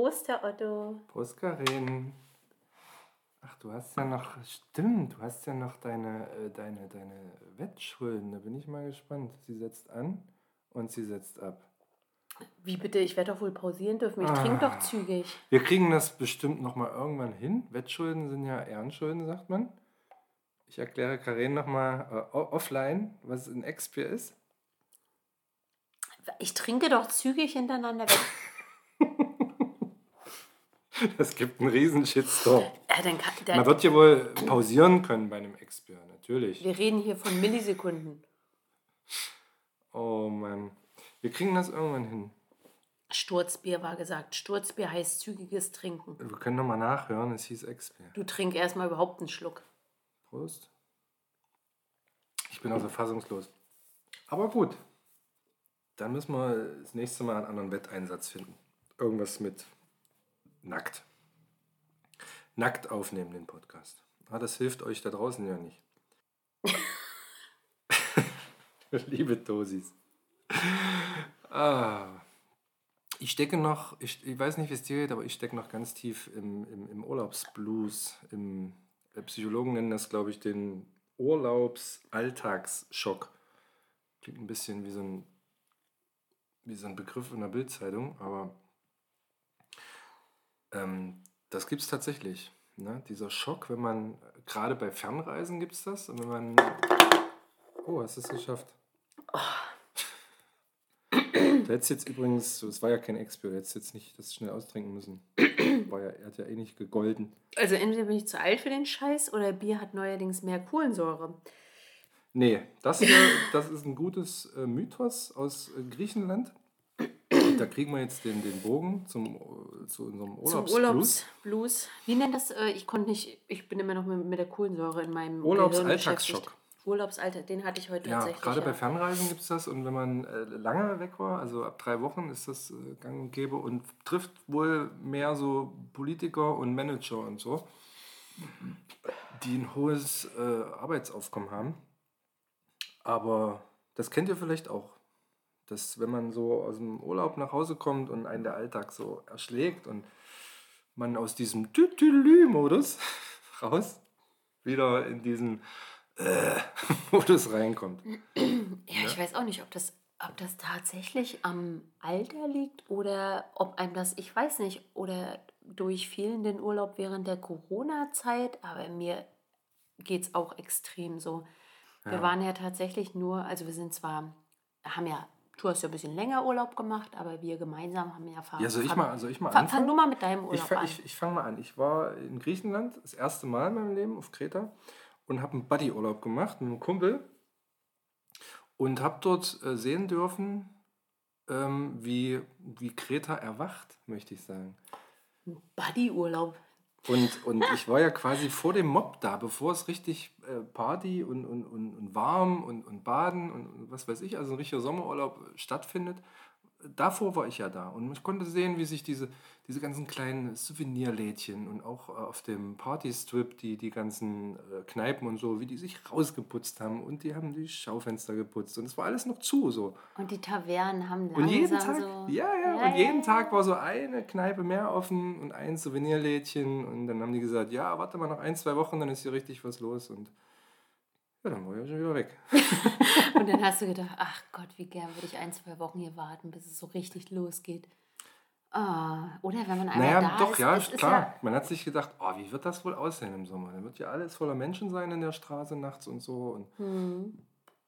Prost, Herr Otto. Prost, Karin. Ach, du hast ja noch, stimmt, du hast ja noch deine, äh, deine, deine Wettschulden. Da bin ich mal gespannt. Sie setzt an und sie setzt ab. Wie bitte? Ich werde doch wohl pausieren dürfen. Ich trinke doch zügig. Wir kriegen das bestimmt noch mal irgendwann hin. Wettschulden sind ja Ehrenschulden, sagt man. Ich erkläre Karin noch mal äh, offline, was ein Expier ist. Ich trinke doch zügig hintereinander weg. Das gibt einen riesen Shitstorm. Ja, dann kann, der, Man wird ja wohl pausieren können bei einem Expier, natürlich. wir reden hier von Millisekunden. Oh Mann. Wir kriegen das irgendwann hin. Sturzbier war gesagt. Sturzbier heißt zügiges Trinken. Wir können noch mal nachhören, es hieß Expier. Du trink erstmal überhaupt einen Schluck. Prost. Ich bin also fassungslos. Aber gut. Dann müssen wir das nächste Mal einen anderen Wetteinsatz finden. Irgendwas mit nackt. Nackt aufnehmen, den Podcast. Ah, das hilft euch da draußen ja nicht. Liebe Dosis. Ah. Ich stecke noch, ich, ich weiß nicht, wie es dir geht, aber ich stecke noch ganz tief im, im, im Urlaubsblues. Im, Psychologen nennen das, glaube ich, den Urlaubsalltagsschock. Klingt ein bisschen wie so ein, wie so ein Begriff in der Bildzeitung, aber ähm, das gibt es tatsächlich. Ne? Dieser Schock, wenn man, gerade bei Fernreisen gibt es das, und wenn man. Oh, hast du es geschafft? Du hättest jetzt übrigens, es war ja kein Expert, du hättest jetzt nicht das schnell austrinken müssen. War ja, er hat ja eh nicht gegolden. Also entweder bin ich zu alt für den Scheiß oder Bier hat neuerdings mehr Kohlensäure. Nee, das, das ist ein gutes äh, Mythos aus äh, Griechenland. Da kriegen wir jetzt den, den Bogen zum, äh, zu unserem Urlaubsblues. Urlaubsblues. Wie nennt das? Äh, ich konnte nicht, ich bin immer noch mit, mit der Kohlensäure in meinem Urlaubsalltagsschock. Urlaubsalltag, den hatte ich heute Ja, tatsächlich. gerade ja. bei Fernreisen gibt es das. Und wenn man äh, lange weg war, also ab drei Wochen, ist das äh, gang und gäbe und trifft wohl mehr so Politiker und Manager und so, die ein hohes äh, Arbeitsaufkommen haben. Aber das kennt ihr vielleicht auch. Dass wenn man so aus dem Urlaub nach Hause kommt und einen der Alltag so erschlägt und man aus diesem Tütülü-Modus raus wieder in diesen äh, Modus reinkommt. Ja, ich weiß auch nicht, ob das, ob das tatsächlich am Alter liegt oder ob einem das, ich weiß nicht, oder durch fehlenden Urlaub während der Corona-Zeit, aber mir geht es auch extrem so. Wir Ja. waren ja tatsächlich nur, also wir sind zwar, haben ja, du hast ja ein bisschen länger Urlaub gemacht, aber wir gemeinsam haben ja Ja, soll ich mal, soll ich mal Fang, fang anfangen? du mal mit deinem Ich, Urlaub fa- an. ich, ich fange mal an. Ich war in Griechenland das erste Mal in meinem Leben auf Kreta und habe einen Buddy-Urlaub gemacht mit einem Kumpel und habe dort äh, sehen dürfen, ähm, wie, wie Kreta erwacht, möchte ich sagen. Buddy-Urlaub. Und, und ich war ja quasi vor dem Mob da, bevor es richtig äh, Party und, und, und, und warm und, und Baden und, und was weiß ich, also ein richtiger Sommerurlaub stattfindet. Davor war ich ja da und ich konnte sehen, wie sich diese, diese ganzen kleinen Souvenirlädchen und auch äh, auf dem Partystrip die, die ganzen äh, Kneipen und so, wie die sich rausgeputzt haben und die haben die Schaufenster geputzt und es war alles noch zu so. Und die Tavernen haben Und jeden langsam Tag, so... ja, ja, Ja, und jeden ja, Tag war so eine Kneipe mehr offen und ein Souvenirlädchen und dann haben die gesagt, ja, warte mal noch ein, zwei Wochen, dann ist hier richtig was los und ja, dann war ich ja schon wieder weg. Und dann hast du gedacht, ach Gott, wie gern würde ich ein, zwei Wochen hier warten, bis es so richtig losgeht. Ah, oder wenn man einmal Naja, da doch, ist. ja, klar. Man hat sich gedacht, oh, wie wird das wohl aussehen im Sommer? Dann wird ja alles voller Menschen sein in der Straße nachts und so. Und Hm.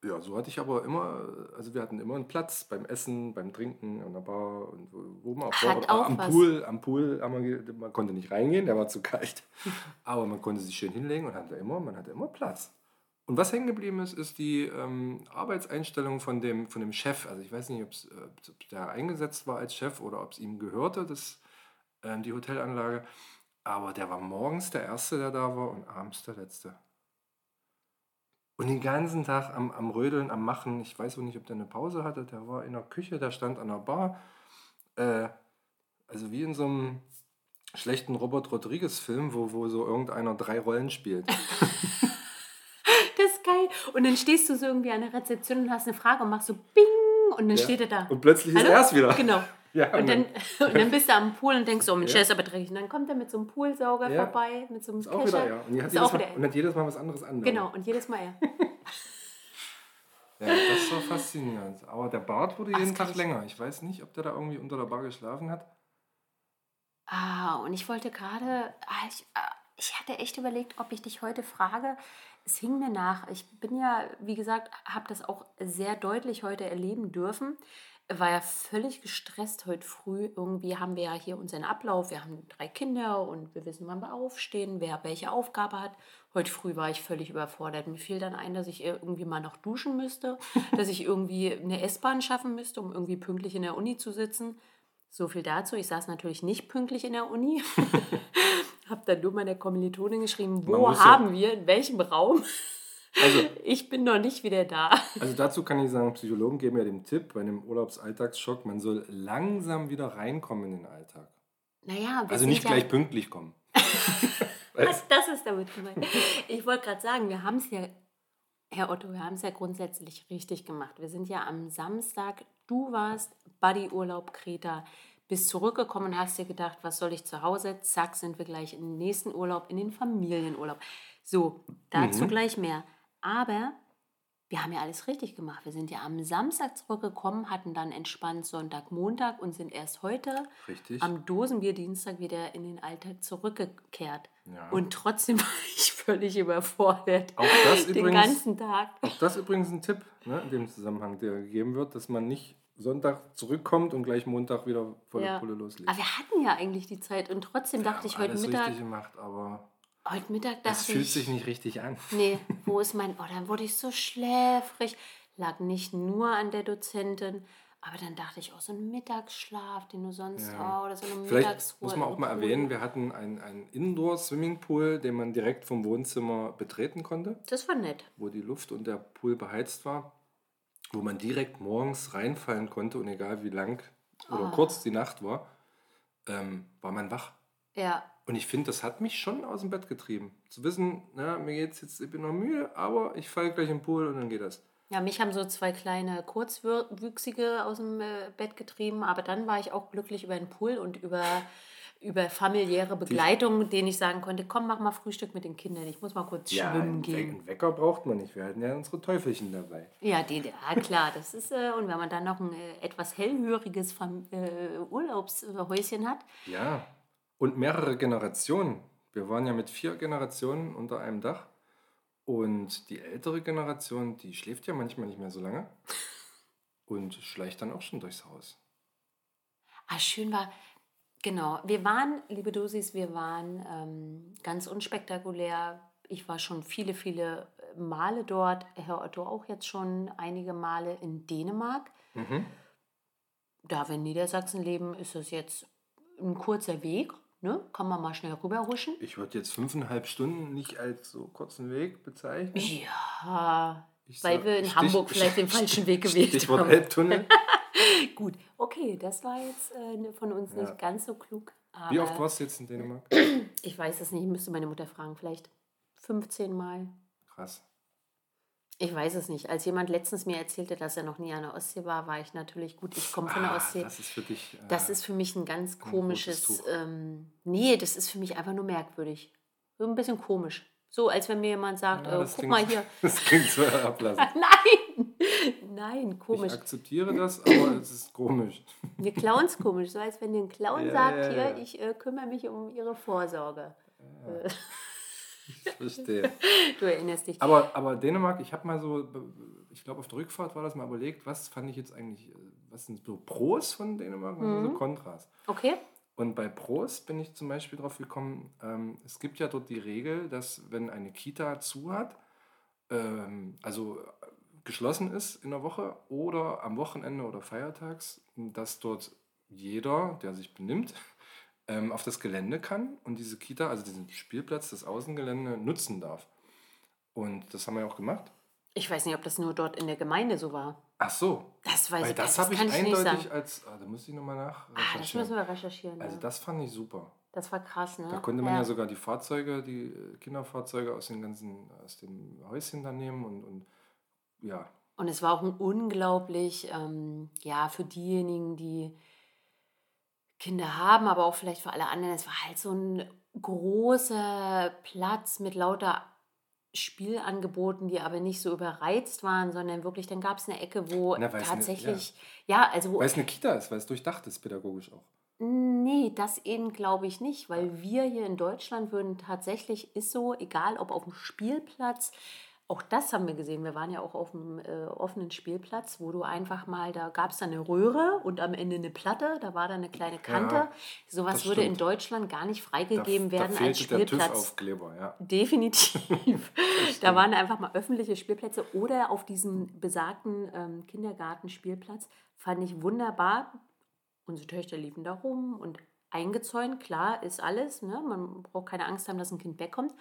ja, so hatte ich aber immer, also wir hatten immer einen Platz beim Essen, beim Trinken, an der Bar und wo, man auch, war. auch am was. Pool, am Pool, ge- man konnte nicht reingehen, der war zu kalt. Aber man konnte sich schön hinlegen und hatte immer, man hatte immer Platz. Und was hängen geblieben ist, ist die ähm, Arbeitseinstellung von dem, von dem Chef. Also ich weiß nicht, ob's, äh, ob der eingesetzt war als Chef oder ob es ihm gehörte, das, ähm, die Hotelanlage. Aber der war morgens der Erste, der da war und abends der Letzte. Und den ganzen Tag am, am Rödeln, am Machen. Ich weiß auch nicht, ob der eine Pause hatte. Der war in der Küche, der stand an der Bar. Äh, also wie in so einem schlechten Robert Rodriguez-Film, wo, wo so irgendeiner drei Rollen spielt. Ist. Und dann stehst du so irgendwie an der Rezeption und hast eine Frage und machst so Bing und dann Ja. steht er da. Und plötzlich ist Hallo? er es wieder. Genau. Ja, Und dann, und dann bist du am Pool und denkst, oh Mensch, Ja. der ist aber dreckig. Und dann kommt er mit so einem Poolsauger Ja. vorbei, mit so einem ist auch Kescher. wieder er. Und, hat Ist jedes auch Mal, wieder er. und hat jedes Mal was anderes an. Genau, und jedes Mal er. Ja, das ist so faszinierend. Aber der Bart wurde Ach, jeden Tag länger. Ich weiß nicht, ob der da irgendwie unter der Bar geschlafen hat. Ah, und ich wollte gerade, ah, ich, ah, ich hatte echt überlegt, ob ich dich heute frage. Es hing mir nach. Ich bin ja, wie gesagt, habe das auch sehr deutlich heute erleben dürfen. War ja völlig gestresst heute früh. Irgendwie haben wir ja hier unseren Ablauf. Wir haben drei Kinder und wir wissen, wann wir aufstehen, wer welche Aufgabe hat. Heute früh war ich völlig überfordert. Mir fiel dann ein, dass ich irgendwie mal noch duschen müsste, dass ich irgendwie eine S-Bahn schaffen müsste, um irgendwie pünktlich in der Uni zu sitzen. So viel dazu. Ich saß natürlich nicht pünktlich in der Uni. Habe dann nur meiner Kommilitonin geschrieben, wo muss ja- haben wir, in welchem Raum? Also, Ich bin noch nicht wieder da. also dazu kann ich sagen, Psychologen geben ja den Tipp bei einem Urlaubsalltagsschock, man soll langsam wieder reinkommen in den Alltag. Naja, Also nicht ja, gleich pünktlich kommen. Was, das ist damit gemeint. Ich wollte gerade sagen, wir haben es ja, Herr Otto, wir haben es ja grundsätzlich richtig gemacht. Wir sind ja am Samstag, du warst Buddyurlaub Kreta, bist zurückgekommen und hast dir gedacht, was soll ich zu Hause? Zack, sind wir gleich im nächsten Urlaub, in den Familienurlaub. So, dazu Mhm. gleich mehr. Aber wir haben ja alles richtig gemacht. Wir sind ja am Samstag zurückgekommen, hatten dann entspannt Sonntag, Montag und sind erst heute Richtig. am Dosenbier-Dienstag wieder in den Alltag zurückgekehrt. Ja. Und trotzdem war ich völlig überfordert. Auch das Den übrigens- ganzen Tag. Auch das übrigens ein Tipp ne, in dem Zusammenhang, der gegeben wird, dass man nicht Sonntag zurückkommt und gleich Montag wieder volle Ja. Pulle loslegt. Aber wir hatten ja eigentlich die Zeit und trotzdem dachte Wir ich heute alles Mittag, richtig gemacht, aber heute Mittag es dachte fühlt ich, sich nicht richtig an. nee, wo ist mein, oh, dann wurde ich so schläfrig. Lag nicht nur an der Dozentin, aber dann dachte ich, oh, so ein Mittagsschlaf, den du sonst, Ja. oh, oder so eine Vielleicht Mittagsruhe. muss man auch mal erwähnen, wir hatten einen, einen Indoor-Swimmingpool, den man direkt vom Wohnzimmer betreten konnte, Das war nett. wo die Luft und der Pool beheizt war, wo man direkt morgens reinfallen konnte und egal wie lang oder Ah. kurz die Nacht war, ähm, war man wach. Ja, Und ich finde, das hat mich schon aus dem Bett getrieben. Zu wissen, na, mir geht's jetzt, ich bin noch müde, aber ich falle gleich im Pool und dann geht das. Ja, mich haben so zwei kleine Kurzwüchsige aus dem äh, Bett getrieben, aber dann war ich auch glücklich über den Pool und über, über familiäre Begleitung, denen ich sagen konnte, komm, mach mal Frühstück mit den Kindern, ich muss mal kurz schwimmen einen, We- gehen. einen Wecker braucht man nicht. Wir hatten ja unsere Teufelchen dabei. Ja, die, ja, klar, das ist, äh, und wenn man dann noch ein äh, etwas hellhöriges Fam äh, Urlaubshäuschen hat, Ja, und mehrere Generationen. Wir waren ja mit vier Generationen unter einem Dach. Und die ältere Generation, die schläft ja manchmal nicht mehr so lange und schleicht dann auch schon durchs Haus. Ah, schön war. Genau, wir waren, liebe Dosis, wir waren ähm, ganz unspektakulär. Ich war schon viele, viele Male dort. Herr Otto auch jetzt schon einige Male in Dänemark. Mhm. Da wir in Niedersachsen leben, ist es jetzt ein kurzer Weg. Ne? Kann man mal schnell rüberhuschen. Ich würde jetzt fünfeinhalb Stunden nicht als so kurzen Weg bezeichnen. Ja, Ich weil sag- wir in Stich- Hamburg vielleicht den falschen Weg gewählt Stichwort haben. Elbtunnel. Gut, okay, das war jetzt äh, von uns Ja. nicht ganz so klug. Wie oft warst du jetzt in Dänemark? Ich weiß es nicht, ich müsste meine Mutter fragen, vielleicht 15 Mal. Krass. Ich weiß es nicht. Als jemand letztens mir erzählte, dass er noch nie an der Ostsee war, war ich natürlich gut. Ich komme von der Ah, Ostsee. das ist für dich. äh, Das ist für mich ein ganz komisches. Tuch. Ähm, nee, das ist für mich einfach nur merkwürdig. So ein bisschen komisch. So, als wenn mir jemand sagt, ja, äh, das guck klingt- mal hier. Das klingt so ablassen. Nein! Nein, Ich komisch. akzeptiere das, aber es ist komisch. Wir Clowns komisch. So als wenn dir ein Clown Ja, sagt, ja, hier, ja. ich äh, kümmere mich um ihre Vorsorge. Äh, Ich verstehe. du erinnerst dich. Aber, aber Dänemark, ich habe mal so, ich glaube auf der Rückfahrt war das mal überlegt, was fand ich jetzt eigentlich, äh, was sind so Pros von Dänemark und sind so Kontras. Okay? Und bei Pros bin ich zum Beispiel drauf gekommen, ähm, es gibt ja dort die Regel, dass wenn eine Kita zu hat, ähm, also geschlossen ist in der Woche oder am Wochenende oder feiertags, dass dort jeder, der sich benimmt, ähm, auf das Gelände kann und diese Kita, also diesen Spielplatz, das Außengelände nutzen darf. Und das haben wir ja auch gemacht. Ich weiß nicht, ob das nur dort in der Gemeinde so war. Ach so, Das weiß weil ich das gar habe nicht. ich Das ich eindeutig sagen. als, ah, da muss ich nochmal nach. Ah, das müssen wir recherchieren. Also ja. das fand ich super. Das war krass, ne? Da konnte man ja. sogar die Fahrzeuge, die äh, Kinderfahrzeuge aus den ganzen, aus dem Häuschen dann nehmen und, und ja, Und es war auch ein unglaublich, ähm, ja, für diejenigen, die Kinder haben, aber auch vielleicht für alle anderen, es war halt so ein großer Platz mit lauter Spielangeboten, die aber nicht so überreizt waren, sondern wirklich, dann gab es eine Ecke, wo Na, weil's ne- tatsächlich, ja. also Weil es eine Kita ist, weil es durchdacht ist pädagogisch auch. Nee, das eben glaube ich nicht, weil wir hier in Deutschland würden tatsächlich, ist so, egal ob auf dem Spielplatz, auch das haben wir gesehen. Wir waren ja auch auf einem äh, offenen Spielplatz, wo du einfach mal, da gab es dann eine Röhre und am Ende eine Platte, da war dann eine kleine Kante. Ja, Sowas würde in. Deutschland gar nicht freigegeben da, werden da als Spielplatz. Ja. Definitiv. da waren einfach mal öffentliche Spielplätze oder auf diesem besagten ähm, Kindergartenspielplatz. Fand ich wunderbar. Unsere Töchter liefen da rum und eingezäunt, klar, ist alles. Ne? Man braucht keine Angst haben, dass ein Kind wegkommt.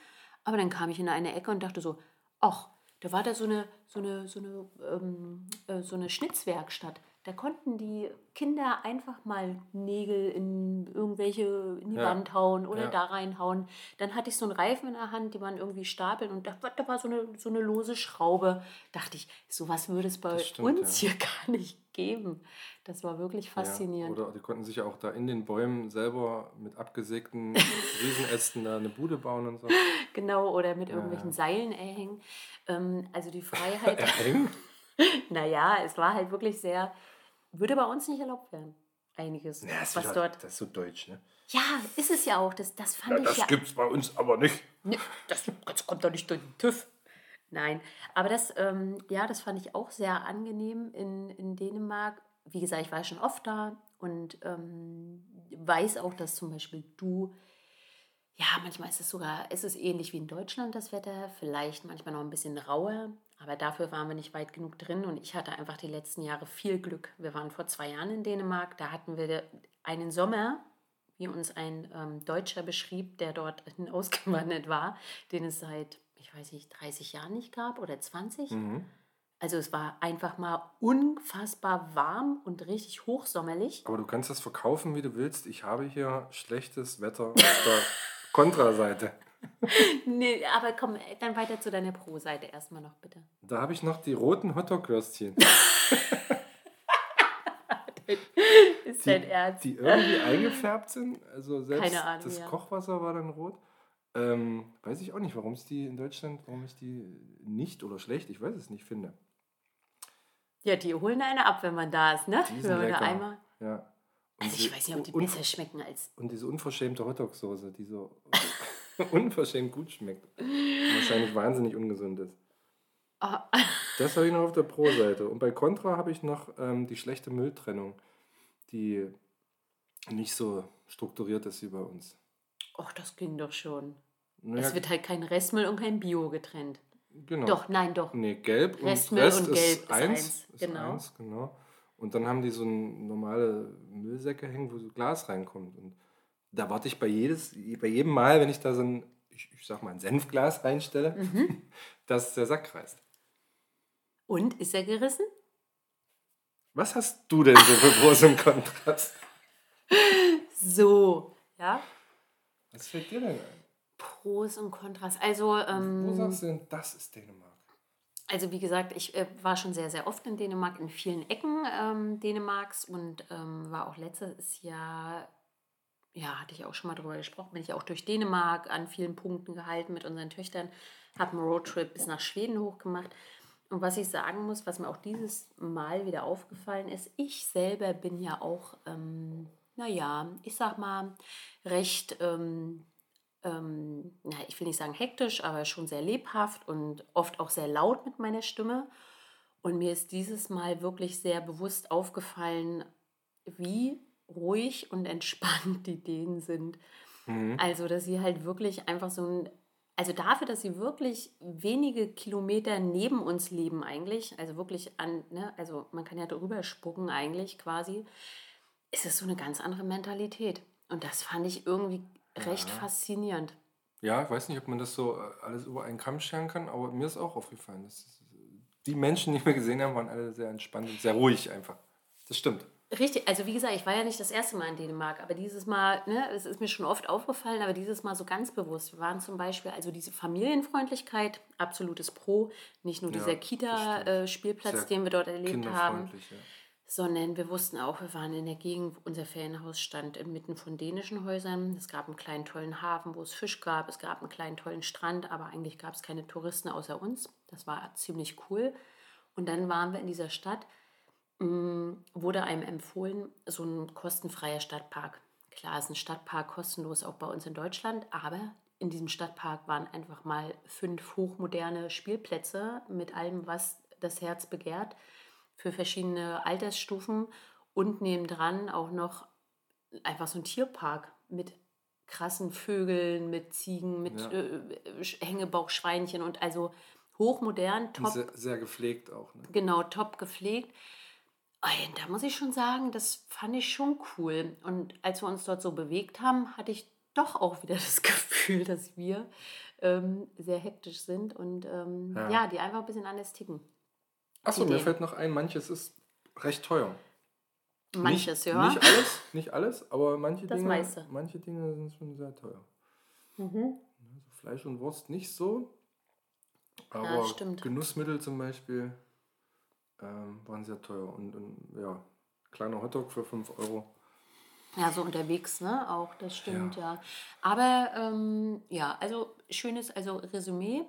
Aber dann kam ich in eine Ecke und dachte so, ach, da war da so eine, so eine, so eine, ähm, äh, so eine Schnitzwerkstatt. Da konnten die Kinder einfach mal Nägel in irgendwelche in die Ja. Wand hauen oder Ja. da reinhauen. Dann hatte ich so einen Reifen in der Hand, die man irgendwie stapeln und da, war- da war so eine, so eine lose Schraube. Dachte ich, sowas würde es bei stimmt, uns ja. hier gar nicht geben. Das war wirklich faszinierend. Oder die konnten sich ja auch da in den Bäumen selber mit abgesägten Riesenästen da eine Bude bauen und so. genau, oder mit irgendwelchen. Seilen erhängen. Ähm, also die Freiheit. Erhängen? naja, es war halt wirklich sehr, würde bei uns nicht erlaubt werden. Einiges, Ja, was wieder- dort. Das ist so deutsch, ne? Ja, ist es ja auch. Das, das fand Ja, ich das ja. gibt's bei uns aber nicht. Nee, das, das kommt doch nicht durch den TÜV. Nein, aber das, ähm, ja, das fand ich auch sehr angenehm in, in Dänemark. Wie gesagt, ich war schon oft da und ähm, weiß auch, dass zum Beispiel du, ja, manchmal ist es sogar, ist es ähnlich wie in Deutschland das Wetter, vielleicht manchmal noch ein bisschen rauer, aber dafür waren wir nicht weit genug drin und ich hatte einfach die letzten Jahre viel Glück. Wir waren vor zwei Jahren in Dänemark, da hatten wir einen Sommer, wie uns ein ähm, Deutscher beschrieb, der dort ausgewandert war, den es seit, ich weiß nicht, 30 Jahren nicht gab oder 20. Mhm. Also es war einfach mal unfassbar warm und richtig hochsommerlich. Aber du kannst das verkaufen, wie du willst. Ich habe hier schlechtes Wetter auf der Kontraseite. Nee, aber komm, dann weiter zu deiner Pro-Seite erstmal noch, bitte. Da habe ich noch die roten Hotdog-Würstchen, Ist dein Ernst? die irgendwie eingefärbt sind. Also selbst Ahnung, das ja. Kochwasser war dann rot. Ähm, weiß ich auch nicht, warum es die in Deutschland, warum ich die nicht oder schlecht, ich weiß es nicht, finde. Ja, die holen eine ab, wenn man da ist, ne? Die sind lecker. einmal. Ja. Und Also ich weiß nicht, ob die besser schmecken als. Und diese unverschämte Hotdog-Soße, die so unverschämt gut schmeckt. Und wahrscheinlich wahnsinnig ungesund ist. Ah, Das habe ich noch auf der Pro-Seite. Und bei Contra habe ich noch ähm, die schlechte Mülltrennung, die nicht so strukturiert ist wie bei uns. Och, das ging doch schon. Naja, Es wird halt kein Restmüll und kein Bio getrennt. genau. Doch, nein, doch. Nee, gelb und Restmüll Rest und gelb ist ist eins. eins, Ist genau. eins, genau. Und dann haben die so normale Müllsäcke hängen, wo so Glas reinkommt. Und da warte ich bei, jedes, bei jedem Mal, wenn ich da so ein, ich, ich sag mal, ein Senfglas reinstelle, Mhm. dass der Sack reißt. Und ist er gerissen? Was hast du denn so für Pros und Kontrast? So, ja. Was fällt dir denn ein? Pros und Kontras. Also, Wo ähm, sagst du denn, das ist Dänemark? also wie gesagt, ich äh, war schon sehr, sehr oft in Dänemark, in vielen Ecken ähm, Dänemarks und ähm, war auch letztes Jahr, ja, hatte ich auch schon mal drüber gesprochen, bin ich auch durch Dänemark an vielen Punkten gehalten mit unseren Töchtern, habe einen Roadtrip bis nach Schweden hochgemacht. Und was ich sagen muss, was mir auch dieses Mal wieder aufgefallen ist, ich selber bin ja auch, ähm, naja, ich sag mal, recht, ähm, ähm, na, ich will nicht sagen hektisch, aber schon sehr lebhaft und oft auch sehr laut mit meiner Stimme. Und mir ist dieses Mal wirklich sehr bewusst aufgefallen, wie ruhig und entspannt die Dänen sind. Mhm. Also, dass sie halt wirklich einfach so ein, also dafür, dass sie wirklich wenige Kilometer neben uns leben eigentlich, also wirklich an, ne, also man kann ja drüber spucken eigentlich quasi, ist es so eine ganz andere Mentalität. Und das fand ich irgendwie recht Ja. faszinierend. Ja, ich weiß nicht, ob man das so äh, alles über einen Kamm scheren kann, aber mir ist auch aufgefallen. Dass die Menschen, die wir gesehen haben, waren alle sehr entspannt und sehr ruhig einfach. Das stimmt. Richtig, also wie gesagt, ich war ja nicht das erste Mal in Dänemark, aber dieses Mal, ne, es ist mir schon oft aufgefallen, aber dieses Mal so ganz bewusst. Wir waren zum Beispiel, also diese Familienfreundlichkeit, absolutes Pro, nicht nur Ja, dieser Kita-Spielplatz, Sehr den wir dort erlebt haben, ja. sondern wir wussten auch, wir waren in der Gegend, unser Ferienhaus stand inmitten von dänischen Häusern. Es gab einen kleinen tollen Hafen, wo es Fisch gab, es gab einen kleinen tollen Strand, aber eigentlich gab es keine Touristen außer uns. Das war ziemlich cool. Und dann waren wir in dieser Stadt wurde einem empfohlen, so ein kostenfreier Stadtpark. Klar ist ein Stadtpark kostenlos auch bei uns in Deutschland, aber in diesem Stadtpark waren einfach mal fünf hochmoderne Spielplätze mit allem, was das Herz begehrt, für verschiedene Altersstufen und nebendran auch noch einfach so ein Tierpark mit krassen Vögeln, mit Ziegen, mit Ja. äh, Sch- Hängebauchschweinchen und also hochmodern, top sehr, sehr gepflegt auch. Ne? genau top gepflegt. Da muss ich schon sagen, das fand ich schon cool. Und als wir uns dort so bewegt haben, hatte ich doch auch wieder das Gefühl, dass wir ähm, sehr hektisch sind und ähm, Ja. ja. die einfach ein bisschen anders ticken. Achso, mir fällt noch ein, manches ist recht teuer. Manches, nicht, ja. Nicht alles, nicht alles, aber manche Das Dinge, meiste. manche Dinge sind schon sehr teuer. Mhm. Also Fleisch und Wurst nicht so, aber Ja. Genussmittel zum Beispiel ähm, waren sehr teuer. Und, und ja, kleiner Hotdog für 5 Euro. Ja, so unterwegs, ne? Auch, das stimmt, ja. Aber ähm, ja, also schönes, also Resümee,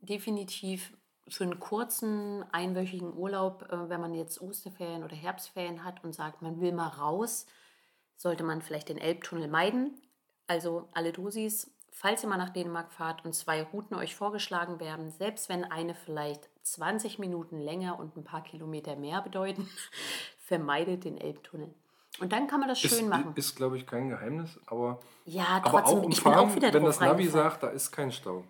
definitiv für einen kurzen, einwöchigen Urlaub, äh, wenn man jetzt Osterferien oder Herbstferien hat und sagt, man will mal raus, sollte man vielleicht den Elbtunnel meiden. Also alle Dosis, falls ihr mal nach Dänemark fahrt und zwei Routen euch vorgeschlagen werden, selbst wenn eine vielleicht 20 Minuten länger und ein paar Kilometer mehr bedeuten, vermeidet den Elbtunnel. Und dann kann man das schön ist, machen. Ist, glaube ich, kein Geheimnis, aber, Ja, aber trotzdem, auch ich bin auch umfahren, wieder wenn das Navi sagt, da ist kein Stau.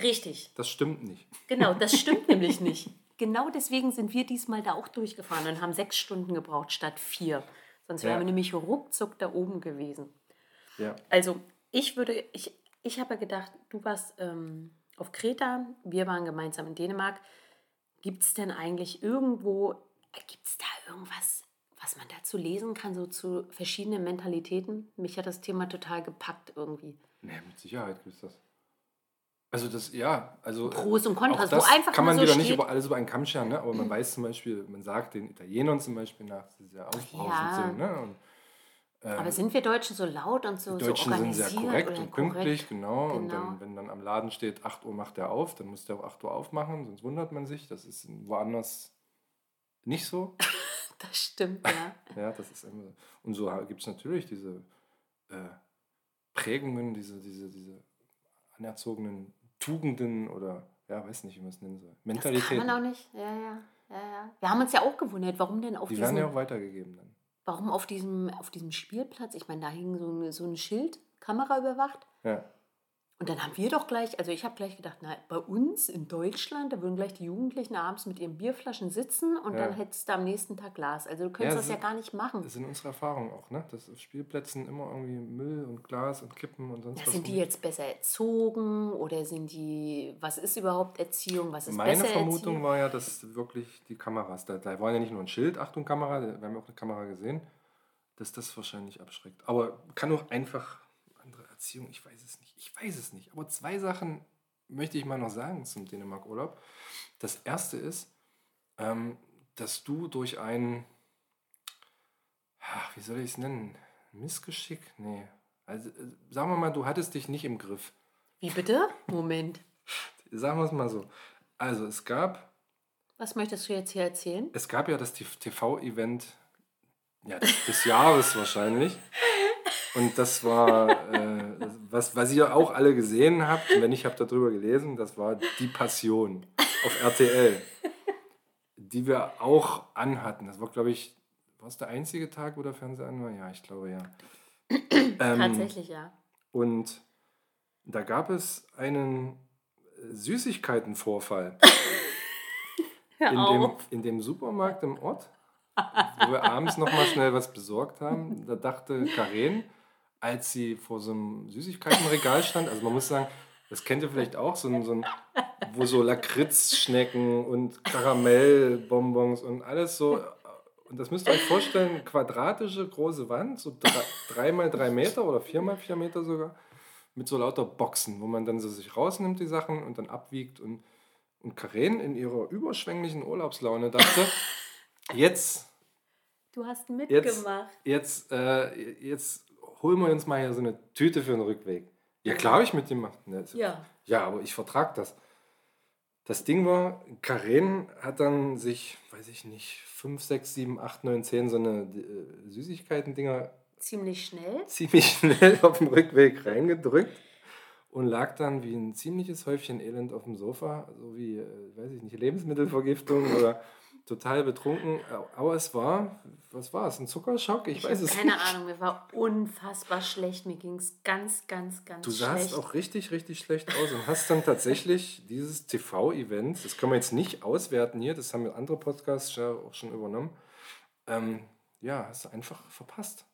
Richtig, Das stimmt nicht. genau, das stimmt nämlich nicht. Genau deswegen sind wir diesmal da auch durchgefahren und haben sechs Stunden gebraucht statt vier. Sonst wären Ja. wir nämlich ruckzuck da oben gewesen. Ja. Also ich würde, ich, ich habe ja gedacht, du warst ähm, auf Kreta, wir waren gemeinsam in Dänemark. Gibt es denn eigentlich irgendwo, gibt es da irgendwas, was man dazu lesen kann, so zu verschiedenen Mentalitäten? Mich hat das Thema total gepackt irgendwie. Nee, mit Sicherheit gibt es das. Also das, ja, also Pros und Kontras, wo das einfach kann man so wieder nicht steht- über alles über einen Kamm scheren, ne? aber man weiß zum Beispiel, man sagt den Italienern zum Beispiel nach, dass sie sehr aufbrausend Ja. sind. Ne? Und, Aber sind wir Deutschen so laut und so, die so Deutschen sind organisiert? sehr korrekt und pünktlich, korrekt? genau. Und Genau. dann, wenn dann am Laden steht, 8 Uhr macht er auf, dann muss der auch 8 Uhr aufmachen, sonst wundert man sich. Das ist woanders nicht so. Das stimmt, ja. Ja, das ist immer so. Und so gibt es natürlich diese äh, Prägungen, diese, diese, diese anerzogenen Tugenden oder, ja, weiß nicht, wie man es nennen soll. Das kann man auch nicht. Ja, ja, ja, ja. Wir haben uns ja auch gewundert, warum denn auf Die werden ja auch weitergegeben dann. Warum auf diesem, auf diesem Spielplatz, ich meine, da hing so ein, so ein Schild, Kamera überwacht. Ja. Und dann haben wir doch gleich, also ich habe gleich gedacht, na, bei uns in Deutschland, da würden gleich die Jugendlichen abends mit ihren Bierflaschen sitzen und Ja. dann hättest du am nächsten Tag Glas. Also du könntest Ja, das ja so- gar nicht machen. Das sind unsere Erfahrungen auch, ne? Dass auf Spielplätzen immer irgendwie Müll und Glas und Kippen und sonst Ja, was. sind die jetzt besser erzogen oder sind die, was ist überhaupt Erziehung, was ist Meine besser Vermutung Erziehung? war ja, dass wirklich die Kameras, da, da war ja nicht nur ein Schild, Achtung Kamera, wir haben ja auch eine Kamera gesehen, dass das wahrscheinlich abschreckt. Aber kann auch einfach andere Erziehung, ich weiß es nicht. Ich weiß es nicht. Aber zwei Sachen möchte ich mal noch sagen zum Dänemark-Urlaub. Das erste ist, ähm, dass du durch ein, ach, wie soll ich es nennen? Missgeschick? Nee. Also, äh, sagen wir mal, du hattest dich nicht im Griff. Wie bitte? Moment. Sagen wir es mal so. Also, es gab Was möchtest du jetzt hier erzählen? Es gab ja das TV-Event ja, des, des Jahres wahrscheinlich. Und das war, äh, was, was ihr auch alle gesehen habt, und wenn nicht, habt ihr darüber gelesen, das war Die Passion auf RTL, die wir auch anhatten. Das war, glaube ich, war es der einzige Tag, wo der Fernseher an war? Ja, ich glaube ja. Ähm, Tatsächlich, ja. Und da gab es einen äh, Süßigkeitenvorfall in dem, in dem Supermarkt im Ort, wo wir abends noch mal schnell was besorgt haben. Da dachte Karen, als sie vor so einem Süßigkeitenregal stand, also man muss sagen, das kennt ihr vielleicht auch, so ein, so ein wo so Lakritzschnecken und Karamellbonbons und alles so Und das müsst ihr euch vorstellen, quadratische große Wand, so drei, drei mal drei Meter oder vier mal vier Meter sogar, mit so lauter Boxen, wo man dann so sich rausnimmt, die Sachen, und dann abwiegt. Und, und Karen in ihrer überschwänglichen Urlaubslaune dachte, jetzt, Du hast jetzt, mitgemacht. jetzt, äh, jetzt holen wir uns mal hier so eine Tüte für den Rückweg. Ja, klar habe ich mitgemacht. Ne, Ja. ja, aber ich vertrag das. Das Ding war, Karen hat dann sich, weiß ich nicht, 5, 6, 7, 8, 9, 10 so eine äh, Süßigkeiten-Dinger Ziemlich schnell. ziemlich schnell auf dem Rückweg reingedrückt und lag dann wie ein ziemliches Häufchen Elend auf dem Sofa, so wie, äh, weiß ich nicht, Lebensmittelvergiftung oder total betrunken. Aber es war, was war es, ein Zuckerschock? Ich, Ich weiß es keine nicht. Ahnung, mir war unfassbar schlecht. Mir ging es ganz, ganz, ganz Du schlecht. sahst auch richtig, richtig schlecht aus und hast dann tatsächlich dieses TV-Event, das können wir jetzt nicht auswerten hier, das haben wir andere Podcasts ja auch schon übernommen, ähm, ja, hast du einfach verpasst.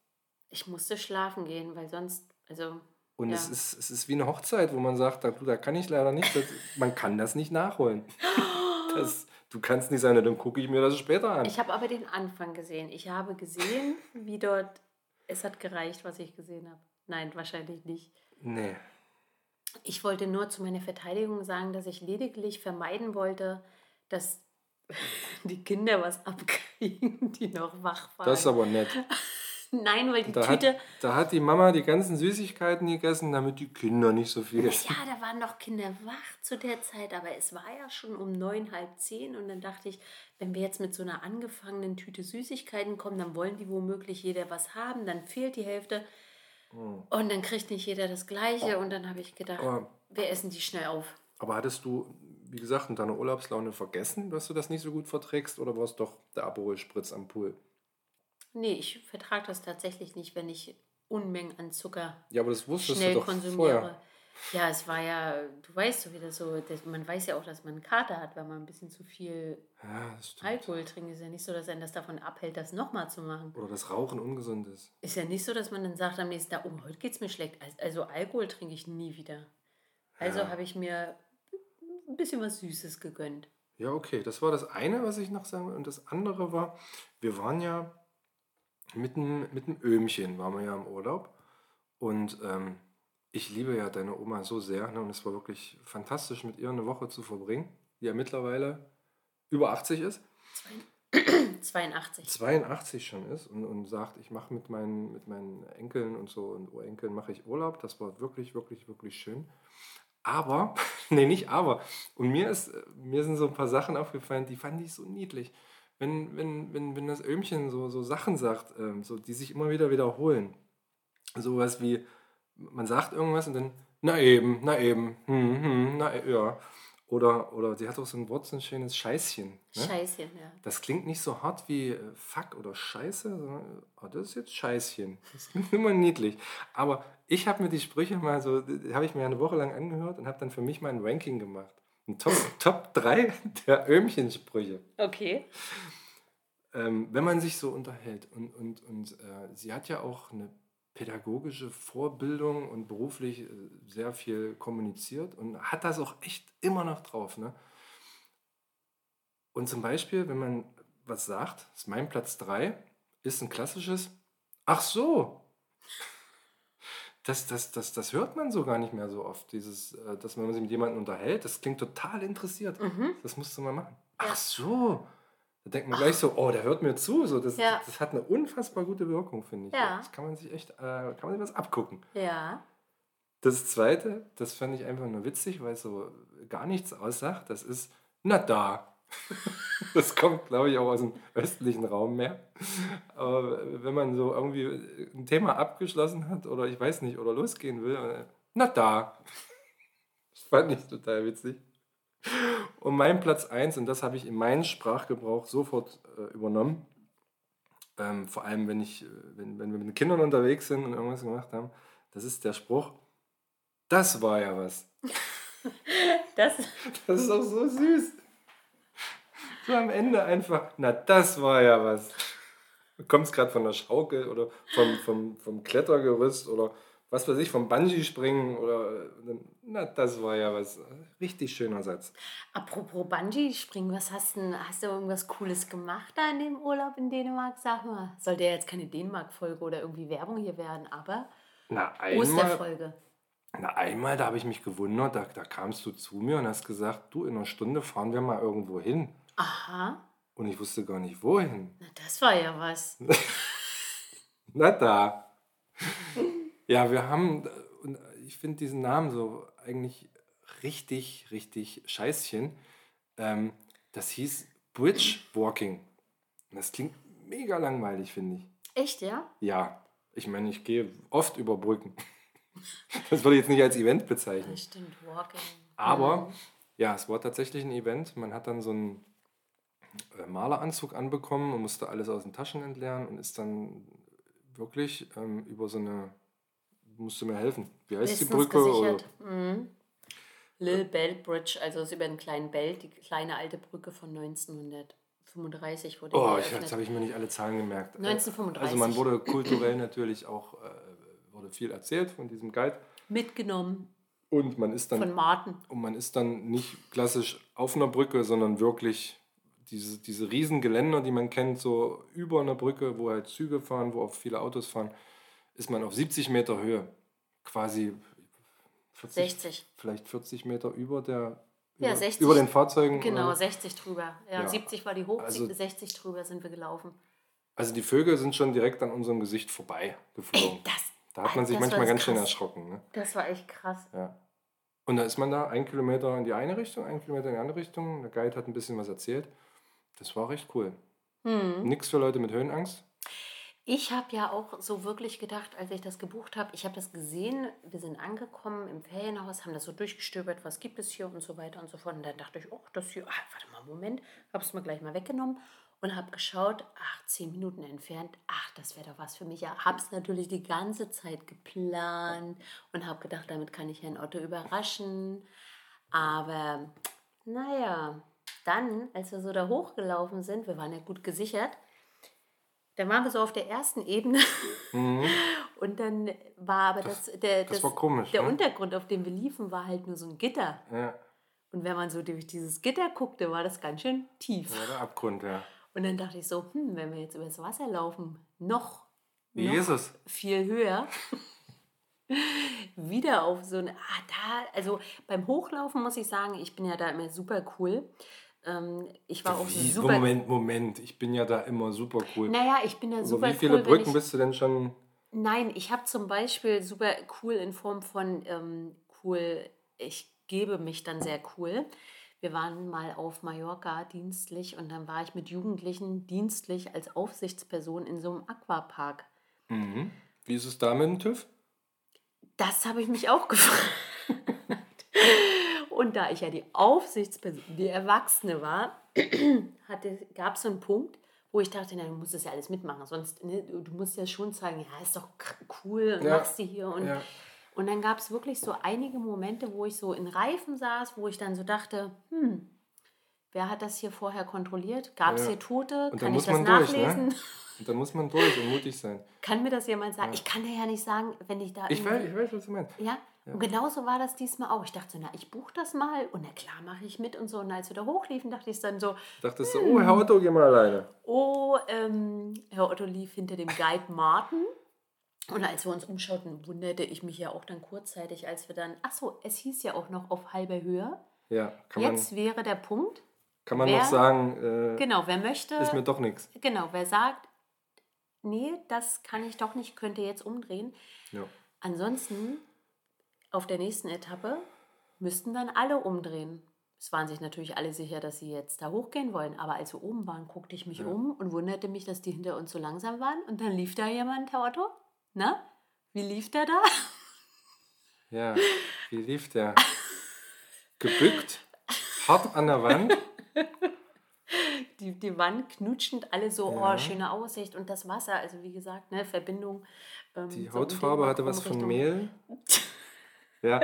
Ich musste schlafen gehen, weil sonst, also, Und Ja. es, ist, es ist wie eine Hochzeit, wo man sagt, da, du, da kann ich leider nicht, das, man kann das nicht nachholen. Das, du kannst nicht na, dann gucke ich mir das später an. ich habe aber den Anfang gesehen. Ich habe gesehen, wie dort, es hat gereicht, was ich gesehen habe. Nein, wahrscheinlich nicht. nee. Ich wollte nur zu meiner Verteidigung sagen, dass ich lediglich vermeiden wollte, dass die Kinder was abkriegen, die noch wach waren. Das ist aber nett. Nein, weil die Da Tüte. hat, da hat die Mama die ganzen Süßigkeiten gegessen, damit die Kinder nicht so viel essen. Ja, da waren noch Kinder wach zu der Zeit, aber es war ja schon um neun, halb zehn und dann dachte ich, wenn wir jetzt mit so einer angefangenen Tüte Süßigkeiten kommen, dann wollen die womöglich jeder was haben, dann fehlt die Hälfte und dann kriegt nicht jeder das Gleiche und dann habe ich gedacht, Aber, wir essen die schnell auf. aber hattest du, wie gesagt, in deiner Urlaubslaune vergessen, dass du das nicht so gut verträgst oder war es doch der Aperol-Spritz am Pool? Nee, ich vertrage das tatsächlich nicht, wenn ich Unmengen an Zucker Ja, aber das wusstest schnell du doch konsumiere. vorher. Ja, es war ja, du weißt so, wie das so, man weiß ja auch, dass man einen Kater hat, wenn man ein bisschen zu viel Ja. Alkohol trinkt. Ist ja nicht so, dass einen das davon abhält, das nochmal zu machen. Oder das Rauchen ungesund ist. Ist ja nicht so, dass man dann sagt am nächsten Tag, oh, heute geht's mir schlecht. Also- Also Alkohol trinke ich nie wieder. Also Ja. habe ich mir ein bisschen was Süßes gegönnt. Ja, okay, das war das eine, was ich noch sagen will. Und das andere war, wir waren ja mit dem, mit dem Öhmchen, waren wir ja im Urlaub. Und ähm, ich liebe ja deine Oma so sehr. Ne? Und es war wirklich fantastisch, mit ihr eine Woche zu verbringen, die ja mittlerweile über 80 ist. 82. 82 schon ist und, und sagt, ich mache mit meinen, mit meinen Enkeln und so und Urenkeln mache ich Urlaub. Das war wirklich, wirklich, wirklich schön. Aber, nee, nicht aber. Und mir, ist, mir sind so ein paar Sachen aufgefallen, die fand ich so niedlich. Wenn, wenn, wenn, wenn das Öhmchen so, so Sachen sagt, ähm, so, die sich immer wieder wiederholen. Sowas wie, man sagt irgendwas und dann, na eben, na eben, hm, hm, na ja. Oder, oder sie hat auch so ein Wort, so ein schönes Scheißchen. Ne? Scheißchen, ja. Das klingt nicht so hart wie äh, Fuck oder Scheiße, sondern oh, das ist jetzt Scheißchen. Das klingt immer niedlich. Aber ich habe mir die Sprüche mal so, habe ich mir eine Woche lang angehört und habe dann für mich mal ein Ranking gemacht. Ein Top, Top 3 der Öhmchensprüche. Okay. Ähm, wenn man sich so unterhält. Und, und, und äh, sie hat ja auch eine pädagogische Vorbildung und beruflich äh, sehr viel kommuniziert und hat das auch echt immer noch drauf. Ne? Und zum Beispiel, wenn man was sagt, ist mein Platz 3, ist ein klassisches Ach so. Das, das, das, das hört man so gar nicht mehr so oft, dieses, äh, dass man sich mit jemandem unterhält. Das klingt total interessiert. Mhm. Das musst du mal machen. Ja. Ach so. Da denkt man gleich so, oh, der hört mir zu. So, das, Ja. das hat eine unfassbar gute Wirkung, finde ich. Ja. Das kann man sich echt, äh, kann man sich was abgucken. Ja. Das zweite, das fand ich einfach nur witzig, weil es so gar nichts aussagt. Das ist, na da. Das kommt, glaube ich, auch aus dem östlichen Raum mehr. Aber wenn man so irgendwie ein Thema abgeschlossen hat oder ich weiß nicht, oder losgehen will, äh, na da. Das fand ich total witzig. Und mein Platz 1, und das habe ich in meinen Sprachgebrauch sofort äh, übernommen, ähm, vor allem wenn, ich, äh, wenn, wenn wir mit den Kindern unterwegs sind und irgendwas gemacht haben, das ist der Spruch, das war ja was. Das, Das ist auch so süß. So am Ende einfach, na das war ja was. Du kommst gerade von der Schaukel oder vom, vom, vom Klettergerüst oder was weiß ich, vom Bungee springen oder na, das war ja was richtig schöner Satz. Apropos Bungee springen, was hast du hast du irgendwas cooles gemacht da in dem Urlaub in Dänemark? Sag mal, sollte ja jetzt keine Dänemark Folge oder irgendwie Werbung hier werden, aber na, einmal, Osterfolge. Na, einmal, da habe ich mich gewundert, da, da kamst du zu mir und hast gesagt, du, in einer Stunde fahren wir mal irgendwo hin. Aha. Und ich wusste gar nicht, wohin. Na, das war ja was. na da. Ja, wir haben, und ich finde diesen Namen so eigentlich richtig, richtig scheißchen. Ähm, das hieß Bridge Walking. Das klingt mega langweilig, finde ich. Echt, ja? Ja. Ich meine, ich gehe oft über Brücken. Das würde ich jetzt nicht als Event bezeichnen. Das stimmt, Walking. Aber mhm. ja, es war tatsächlich ein Event. Man hat dann so äh, Maleranzug anbekommen und musste alles aus den Taschen entleeren und ist dann wirklich ähm, über so eine musst du mir helfen. Wie heißt Bestens die Brücke? Gesichert. Mhm. Lil Belt Bridge, also ist über den kleinen Belt, die kleine alte Brücke von 1935 wurde Oh, ich, jetzt habe ich mir nicht alle Zahlen gemerkt. 1935. Also man wurde kulturell natürlich auch, äh, wurde viel erzählt von diesem Guide. Mitgenommen. Und man ist dann... Von Martin. Und man ist dann nicht klassisch auf einer Brücke, sondern wirklich diese, diese riesen Geländer, die man kennt, so über einer Brücke, wo halt Züge fahren, wo auch viele Autos fahren ist man auf 70 Meter Höhe, quasi 40, 60. vielleicht 40 Meter über der ja, über, 60, über den Fahrzeugen. Genau, oder? 60 drüber. Ja, ja, 70 war die hoch, also, 60 drüber sind wir gelaufen. Also die Vögel sind schon direkt an unserem Gesicht vorbei geflogen. Ey, das, da hat man sich manchmal ganz krass. schön erschrocken. Ne? Das war echt krass. Ja. Und da ist man da ein Kilometer in die eine Richtung, ein Kilometer in die andere Richtung. Der Guide hat ein bisschen was erzählt. Das war recht cool. Hm. Nichts für Leute mit Höhenangst. Ich habe ja auch so wirklich gedacht, als ich das gebucht habe, ich habe das gesehen, wir sind angekommen im Ferienhaus, haben das so durchgestöbert, was gibt es hier und so weiter und so fort. Und dann dachte ich, oh, das hier, ah, warte mal, Moment, habe es mir gleich mal weggenommen und habe geschaut, ach, zehn Minuten entfernt, ach, das wäre doch was für mich. Ja, habe es natürlich die ganze Zeit geplant und habe gedacht, damit kann ich Herrn Otto überraschen. Aber naja, dann, als wir so da hochgelaufen sind, wir waren ja gut gesichert, dann waren wir so auf der ersten Ebene. Mhm. Und dann war aber das, das der, das, das komisch, der ne? Untergrund, auf dem wir liefen, war halt nur so ein Gitter. Ja. Und wenn man so durch dieses Gitter guckte, war das ganz schön tief. Ja, der Abgrund, ja. Und dann dachte ich so, hm, wenn wir jetzt übers Wasser laufen, noch, Wie noch Jesus. viel höher, wieder auf so eine, ah, da, also beim Hochlaufen muss ich sagen, ich bin ja da immer super cool. Ähm, ich war auch wie, super. Moment, Moment, ich bin ja da immer super cool. Naja, ich bin da super cool. Wie viele cool, Brücken ich, bist du denn schon? Nein, ich habe zum Beispiel super cool in Form von ähm, cool, ich gebe mich dann sehr cool. Wir waren mal auf Mallorca dienstlich und dann war ich mit Jugendlichen dienstlich als Aufsichtsperson in so einem Aquapark. Mhm. Wie ist es da mit dem TÜV? Das habe ich mich auch gefragt. Und da ich ja die Aufsichtsperson, die Erwachsene war, gab es so einen Punkt, wo ich dachte, na, du musst das ja alles mitmachen. Sonst, ne, du musst ja schon sagen, ja, ist doch cool, ja. machst du hier. Und, ja. und dann gab es wirklich so einige Momente, wo ich so in Reifen saß, wo ich dann so dachte, hm, wer hat das hier vorher kontrolliert? Gab es ja. hier Tote? Kann ich das nachlesen? Durch, ne? Und dann muss man durch und mutig sein. Kann mir das jemand sagen? Ich kann dir ja nicht sagen, wenn ich da. Ich weiß, ich weiß, was du meinst. Ja, ja. Und genauso war das diesmal auch. Ich dachte so, na, ich buche das mal und na klar mache ich mit und so. Und als wir da hochliefen, dachte ich dann so. Dachtest du, oh, Herr Otto, geh mal alleine. Oh, ähm, Herr Otto lief hinter dem Guide Martin. Und als wir uns umschauten, wunderte ich mich ja auch dann kurzzeitig, als wir dann, ach so, es hieß ja auch noch auf halber Höhe. Ja, kann Jetzt man, wäre der Punkt. Kann man wer, noch sagen, äh, genau, wer möchte. Ist mir doch nichts. Genau, wer sagt, nee, das kann ich doch nicht, könnte jetzt umdrehen. Ja. Ansonsten auf der nächsten Etappe müssten dann alle umdrehen. Es waren sich natürlich alle sicher, dass sie jetzt da hochgehen wollen. Aber als wir oben waren, guckte ich mich ja. um und wunderte mich, dass die hinter uns so langsam waren. Und dann lief da jemand, Herr Otto. Na, wie lief der da? Ja, wie lief der? Gebückt, hart an der Wand. Die, die Wand knutschend, alle so, ja. oh, schöne Aussicht und das Wasser, also wie gesagt, ne, Verbindung. Ähm, die Hautfarbe so hatte was von Mehl. Ja.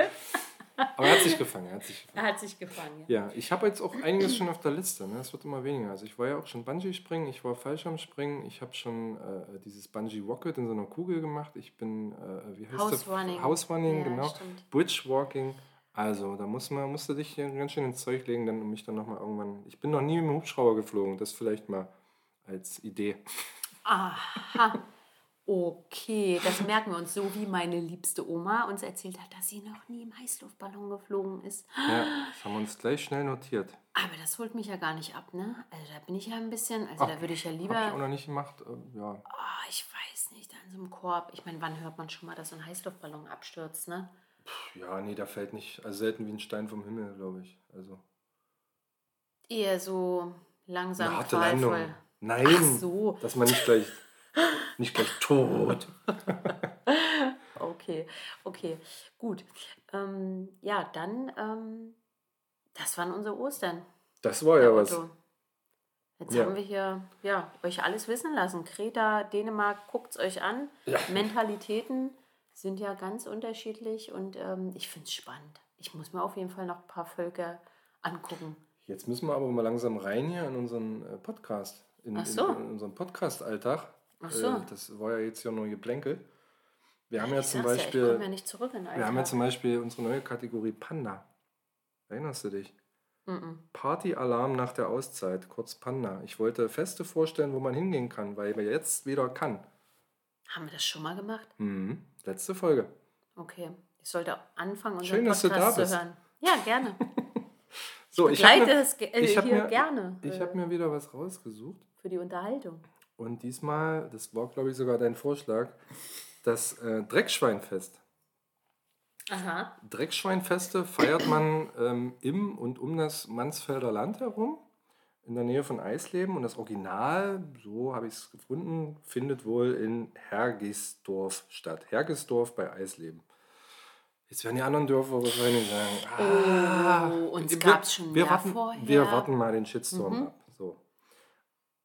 Aber er hat sich gefangen. Er hat sich Er hat sich gefangen. Ja, ich habe jetzt auch einiges schon auf der Liste. Ne? Es wird immer weniger. Also ich war ja auch schon Bungee-Springen, ich war Fallschirmspringen, ich habe schon äh, dieses Bungee-Rocket in so einer Kugel gemacht. Ich bin, äh, wie heißt House das? Running. House Running, Ja, genau. stimmt. Bridge-Walking. Also da muss man, musst du dich hier ganz schön ins Zeug legen, dann um mich dann nochmal irgendwann... Ich bin noch nie mit dem Hubschrauber geflogen, das vielleicht mal als Idee. Aha. Okay, das merken wir uns, so wie meine liebste Oma uns erzählt hat, dass sie noch nie im Heißluftballon geflogen ist. Ja, das haben wir uns gleich schnell notiert. Aber das holt mich ja gar nicht ab, ne? Also da bin ich ja ein bisschen, also da würde ich ja lieber, Habe ich auch noch nicht gemacht. äh, Ja, Ah, ich weiß nicht, da in so einem Korb. Ich meine, wann hört man schon mal, dass so ein Heißluftballon abstürzt, ne? ja, nee, da fällt nicht, also selten wie ein Stein vom Himmel, glaube ich. Also Eher so langsam, Eine harte. Landung. Nein, Ach so. dass man nicht gleich, nicht gleich tot. Okay, okay, gut. Ähm, ja, dann, ähm, das waren unsere Ostern. Das war ja was. Otto. Jetzt Ja. haben wir hier ja, euch alles wissen lassen. Kreta, Dänemark, guckt es euch an. Ja. Mentalitäten sind ja ganz unterschiedlich und ähm, ich finde es spannend. Ich muss mir auf jeden Fall noch ein paar Völker angucken. Jetzt müssen wir aber mal langsam rein hier in unseren äh, Podcast. In, so. in, in unseren Podcast-Alltag. Ach so. Äh, das war ja jetzt hier nur Geplänkel. Wir haben ja ich zum ja, ich Beispiel, ja nicht zurück in den wir haben ja zum Beispiel unsere neue Kategorie Panda. Erinnerst du dich? Mhm. Party-Alarm nach der Auszeit, kurz Panda. Ich wollte Feste vorstellen, wo man hingehen kann, weil man jetzt wieder kann. Haben wir das schon mal gemacht? Mhm. Letzte Folge. Okay. Ich sollte anfangen, unseren Schön, dass du Podcast da bist. zu hören. Ja, gerne. So, ich habe Begleite mir, es äh, ich hier mir- gerne ich äh, hab mir wieder was rausgesucht. für die Unterhaltung. Und diesmal, das war glaube ich sogar dein Vorschlag, das äh, Dreckschweinfest. Aha. Dreckschweinfeste feiert man ähm, im und um das Mansfelder Land herum, in der Nähe von Eisleben. Und das Original, so habe ich es gefunden, findet wohl in Hergisdorf statt. Hergisdorf bei Eisleben. Jetzt werden die anderen Dörfer wahrscheinlich sagen, ah, Oh, uns wir- gab's schon wir warten, vorher. Wir warten mal den Shitstorm Mhm. ab.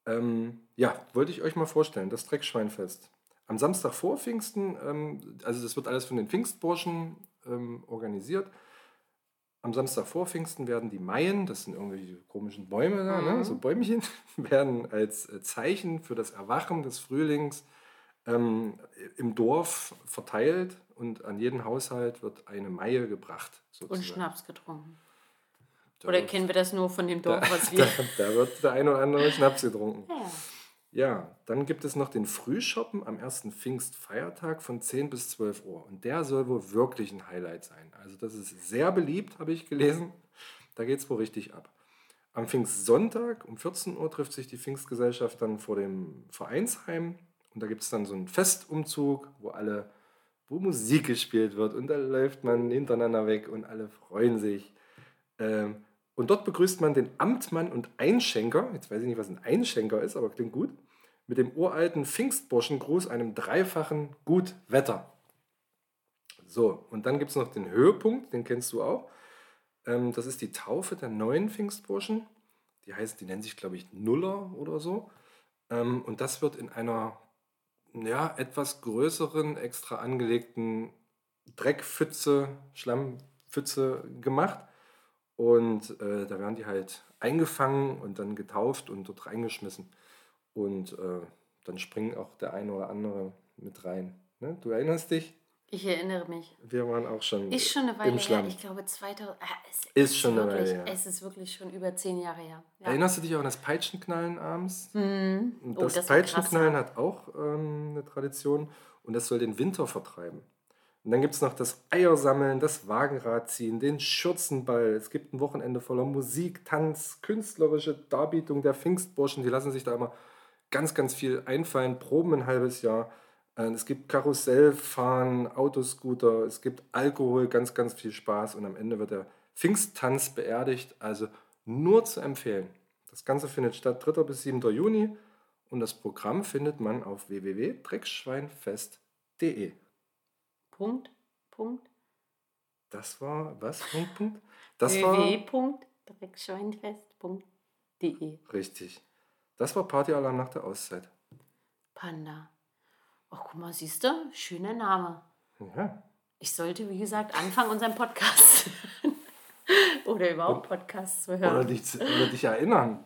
Ähm, ja, wollte ich euch mal vorstellen, das Dreckschweinfest. Am Samstag vor Pfingsten, ähm, also das wird alles von den Pfingstburschen ähm, organisiert. Am Samstag vor Pfingsten werden die Maien, das sind irgendwelche komischen Bäume da, ne? Mhm. so Bäumchen, werden als äh, Zeichen für das Erwachen des Frühlings ähm, im Dorf verteilt und an jeden Haushalt wird eine Maie gebracht. Und sozusagen. Schnaps getrunken. Da Oder wird- kennen wir das nur von dem Dorf, was da, wir. da wird der ein oder andere Schnaps getrunken. Ja. Ja, dann gibt es noch den Frühshoppen am ersten Pfingstfeiertag von 10 bis 12 Uhr. Und der soll wohl wirklich ein Highlight sein. Also das ist sehr beliebt, habe ich gelesen. Da geht es wohl richtig ab. Am Pfingstsonntag um 14 Uhr trifft sich die Pfingstgesellschaft dann vor dem Vereinsheim. Und da gibt es dann so einen Festumzug, wo alle, wo Musik gespielt wird. Und da läuft man hintereinander weg und alle freuen sich. Ähm, und dort begrüßt man den Amtmann und Einschenker, jetzt weiß ich nicht, was ein Einschenker ist, aber klingt gut, mit dem uralten Pfingstburschengruß, einem dreifachen Gut Wetter. So, und dann gibt es noch den Höhepunkt, den kennst du auch. Ähm, das ist die Taufe der neuen Pfingstburschen. Die heißt, die nennen sich, glaube ich, Nuller oder so. Ähm, und das wird in einer ja, etwas größeren, extra angelegten Dreckpfütze, Schlammpfütze gemacht. Und äh, da werden die halt eingefangen und dann getauft und dort reingeschmissen. Und äh, dann springen auch der eine oder andere mit rein. Ne? Du erinnerst dich? Ich erinnere mich. Wir waren auch schon Ist schon eine im Weile her. Schlamm. Ich glaube 2000. Ah, es Ist schon eine wirklich, Weile her. Es ist wirklich schon über zehn Jahre her. Ja. Erinnerst du dich auch an das Peitschenknallen abends? Mhm. Oh, das, das Peitschenknallen hat auch ähm, eine Tradition und das soll den Winter vertreiben. Und dann gibt es noch das Eiersammeln, das Wagenradziehen, den Schürzenball. Es gibt ein Wochenende voller Musik, Tanz, künstlerische Darbietung der Pfingstburschen. Die lassen sich da immer ganz, ganz viel einfallen, proben ein halbes Jahr. Äh, Es gibt Karussellfahren, Autoscooter, es gibt Alkohol, ganz, ganz viel Spaß und am Ende wird der Pfingsttanz beerdigt. Also nur zu empfehlen. Das Ganze findet statt 3. bis 7. Juni und das Programm findet man auf www.dreckschweinfest.de. Punkt, Punkt. Das war was? Punkt, Punkt? Das war www.dreckschweinfest.de richtig. Das war Partyalarm nach der Auszeit. Panda. Ach, guck mal, siehst du? Schöner Name. Ja. Ich sollte, wie gesagt, anfangen, unseren Podcast oder überhaupt Podcasts zu hören. Oder dich, oder dich erinnern.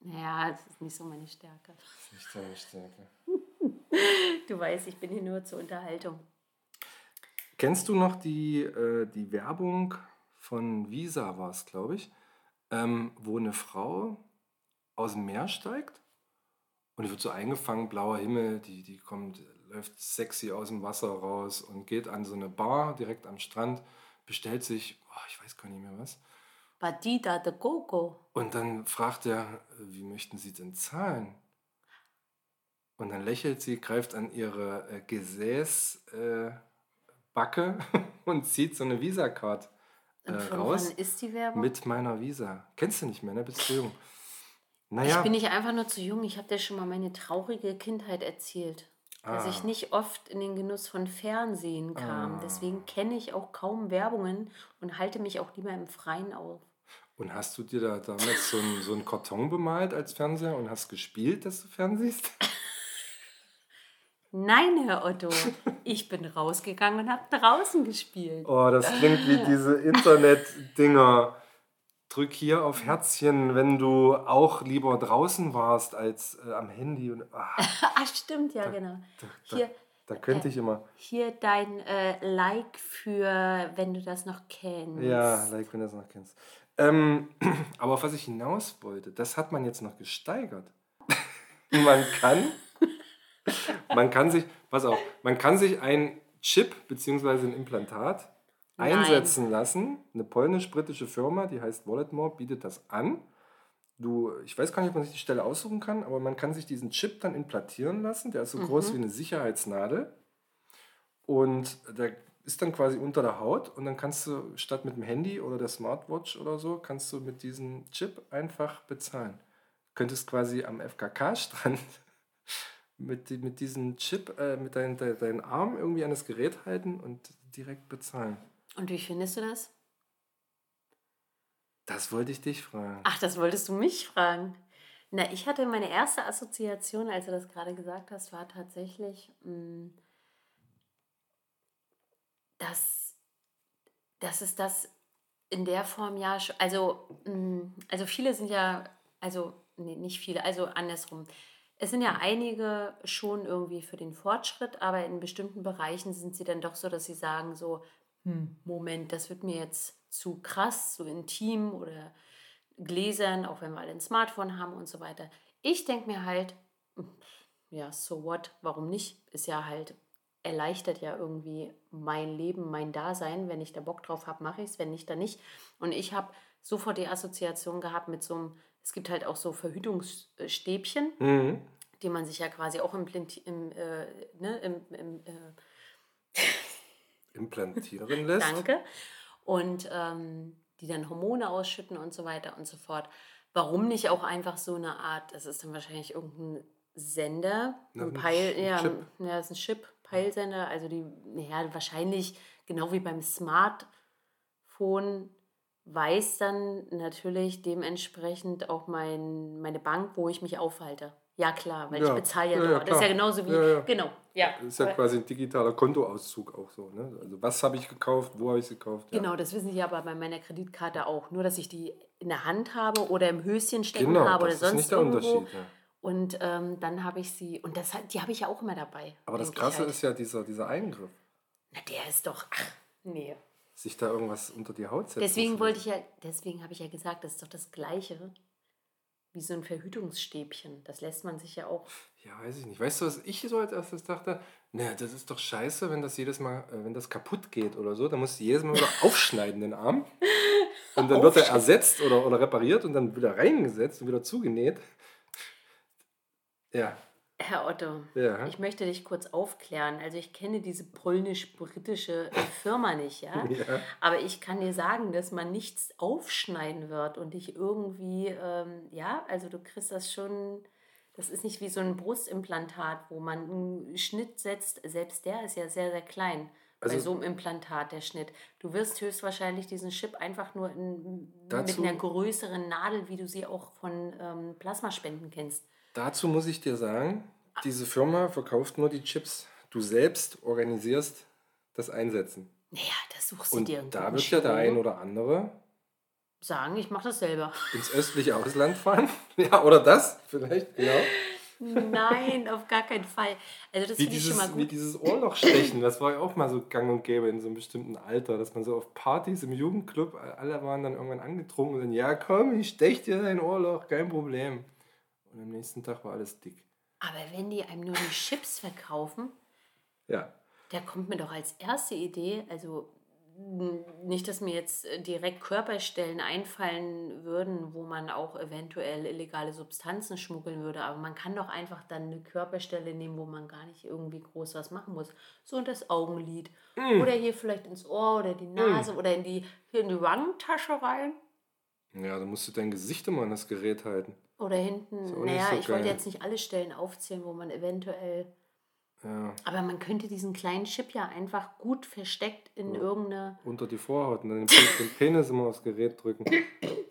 Naja, das ist nicht so meine Stärke. Das ist nicht deine Stärke. Du weißt, ich bin hier nur zur Unterhaltung. Kennst du noch die, äh, die Werbung von Visa, war es, glaube ich, ähm, wo eine Frau aus dem Meer steigt und die wird so eingefangen, blauer Himmel, die, die kommt, läuft sexy aus dem Wasser raus und geht an so eine Bar direkt am Strand, bestellt sich, oh, ich weiß gar nicht mehr was, Batida de Coco. und dann fragt er, wie möchten Sie denn zahlen? Und dann lächelt sie, greift an ihre äh, Gesäßbacke äh, Backe und zieht so eine Visa-Card äh, raus wann ist die Werbung? mit meiner Visa. Kennst du nicht mehr, ne? Bist du jung. Ich Naja, bin nicht einfach nur zu jung. Ich habe dir schon mal meine traurige Kindheit erzählt. Dass ich Ah. nicht oft in den Genuss von Fernsehen kam. Ah. Deswegen kenne ich auch kaum Werbungen und halte mich auch lieber im Freien auf. und hast du dir da damals so einen so Karton bemalt als Fernseher und hast gespielt, dass du fernsiehst? Nein, Herr Otto. Ich bin rausgegangen und habe draußen gespielt. Oh, das klingt wie diese Internet-Dinger. Drück hier auf Herzchen, wenn du auch lieber draußen warst als äh, am Handy. Und, ah, Ah, stimmt, ja, genau. da, da, Hier, da könnte ich immer. hier dein äh, Like für, wenn du das noch kennst. Ja, like, wenn du das noch kennst. Ähm, aber auf was ich hinaus wollte, das hat man jetzt noch gesteigert. man kann, man kann sich, pass auf, man kann sich ein Chip bzw. ein Implantat Nein. einsetzen lassen. Eine polnisch-britische Firma, die heißt Walletmore, bietet das an. Du, ich weiß gar nicht, ob man sich die Stelle aussuchen kann, aber man kann sich diesen Chip dann implantieren lassen. Der ist so groß wie eine Sicherheitsnadel. Und der ist dann quasi unter der Haut und dann kannst du statt mit dem Handy oder der Smartwatch oder so, kannst du mit diesem Chip einfach bezahlen. Du könntest quasi am FKK-Strand mit, mit diesem Chip, äh, mit deinem dein, deinen Arm irgendwie an das Gerät halten und direkt bezahlen. Und wie findest du das? Das wollte ich dich fragen. Ach, das wolltest du mich fragen. Na, ich hatte meine erste Assoziation, als du das gerade gesagt hast, war tatsächlich, mh, dass, dass es das in der Form ja, also, mh, also viele sind ja, also, nee, nicht viele, also andersrum. Es sind ja einige schon irgendwie für den Fortschritt, aber in bestimmten Bereichen sind sie dann doch so, dass sie sagen so, hm, Moment, das wird mir jetzt zu krass, zu intim oder gläsern, auch wenn wir alle ein Smartphone haben und so weiter. Ich denke mir halt, ja, so what, warum nicht? Ist ja halt, erleichtert ja irgendwie mein Leben, mein Dasein. Wenn ich da Bock drauf habe, mache ich es, wenn nicht, dann nicht. Und ich habe sofort die Assoziation gehabt mit so einem, es gibt halt auch so Verhütungsstäbchen, Mhm. die man sich ja quasi auch implanti im, äh, ne, im, im, äh, Implantieren lässt. Danke. Und ähm, die dann Hormone ausschütten und so weiter und so fort. Warum nicht auch einfach so eine Art, das ist dann wahrscheinlich irgendein Sender, Na, ein ein Peil, Ch- ja, Chip. ja, das ist ein Chip, Peilsender, also die, ja, wahrscheinlich genau wie beim Smartphone weiß dann natürlich dementsprechend auch mein, meine Bank, wo ich mich aufhalte. Ja, klar, weil Ja, ich bezahle ja, ja, ja, das ist ja genauso wie, genau, ja. Das ist ja quasi ein digitaler Kontoauszug auch so. Ne? Also was habe ich gekauft, wo habe ich es gekauft? Genau, das wissen Sie aber bei meiner Kreditkarte auch. Nur, dass ich die in der Hand habe oder im Höschen stecken Genau, habe oder das ist sonst nicht der irgendwo. Unterschied. Ja. Und ähm, dann habe ich sie, und das, die habe ich ja auch immer dabei. Aber das Krasse halt. ist ja dieser, dieser Eingriff, Na, der ist doch, ach, nee. Sich da irgendwas unter die Haut setzen. Deswegen wollte ich ja, deswegen habe ich ja gesagt, das ist doch das Gleiche wie so ein Verhütungsstäbchen. Das lässt man sich ja auch. Ja, weiß ich nicht. Weißt du, was ich so als erstes dachte? Naja, das ist doch scheiße, wenn das jedes Mal, äh, wenn das kaputt geht oder so, dann musst du jedes Mal wieder aufschneiden, den Arm. Und dann wird er ersetzt oder, oder repariert und dann wieder reingesetzt und wieder zugenäht. Ja, Herr Otto, ja. ich möchte dich kurz aufklären. Also ich kenne diese polnisch-britische Firma nicht, ja? ja. Aber ich kann dir sagen, dass man nichts aufschneiden wird und dich irgendwie, ähm, ja, also du kriegst das schon, das ist nicht wie so ein Brustimplantat, wo man einen Schnitt setzt. Selbst der ist ja sehr, sehr klein. bei Also- so einem Implantat, der Schnitt. Du wirst höchstwahrscheinlich diesen Chip einfach nur in, Dazu- mit einer größeren Nadel, wie du sie auch von ähm, Plasmaspenden kennst. Dazu muss ich dir sagen, diese Firma verkauft nur die Chips. Du selbst organisierst das einsetzen. Naja, das suchst du Und dir irgendwo da wird ja der ein oder andere sagen, ich mache das selber. ins östliche Ausland fahren. Ja, oder das vielleicht, genau. Nein, auf gar keinen Fall. Also das finde ich schon mal dieses, wie gut. dieses Ohrlochstechen, das war ja auch mal so gang und gäbe in so einem bestimmten Alter, dass man so auf Partys im Jugendclub, alle waren dann irgendwann angetrunken und dann, ja komm, ich stech dir dein Ohrloch, kein Problem. Und am nächsten Tag war alles dick. Aber wenn die einem nur die Chips verkaufen, Ja, da kommt mir doch als erste Idee, also nicht, dass mir jetzt äh, direkt Körperstellen einfallen würden, wo man auch eventuell illegale Substanzen schmuggeln würde, aber man kann doch einfach dann eine Körperstelle nehmen, wo man gar nicht irgendwie groß was machen muss. So in das Augenlid. Oder hier vielleicht ins Ohr oder die Nase oder in die, hier in die Wangentasche rein. ja, da musst du dein Gesicht immer an das Gerät halten. Oder hinten, naja, so ich wollte geil. jetzt nicht alle Stellen aufzählen, wo man eventuell. Ja, Aber man könnte diesen kleinen Chip ja einfach gut versteckt in irgendeine. unter die Vorhaut und dann den, Pe- den Penis immer aufs Gerät drücken.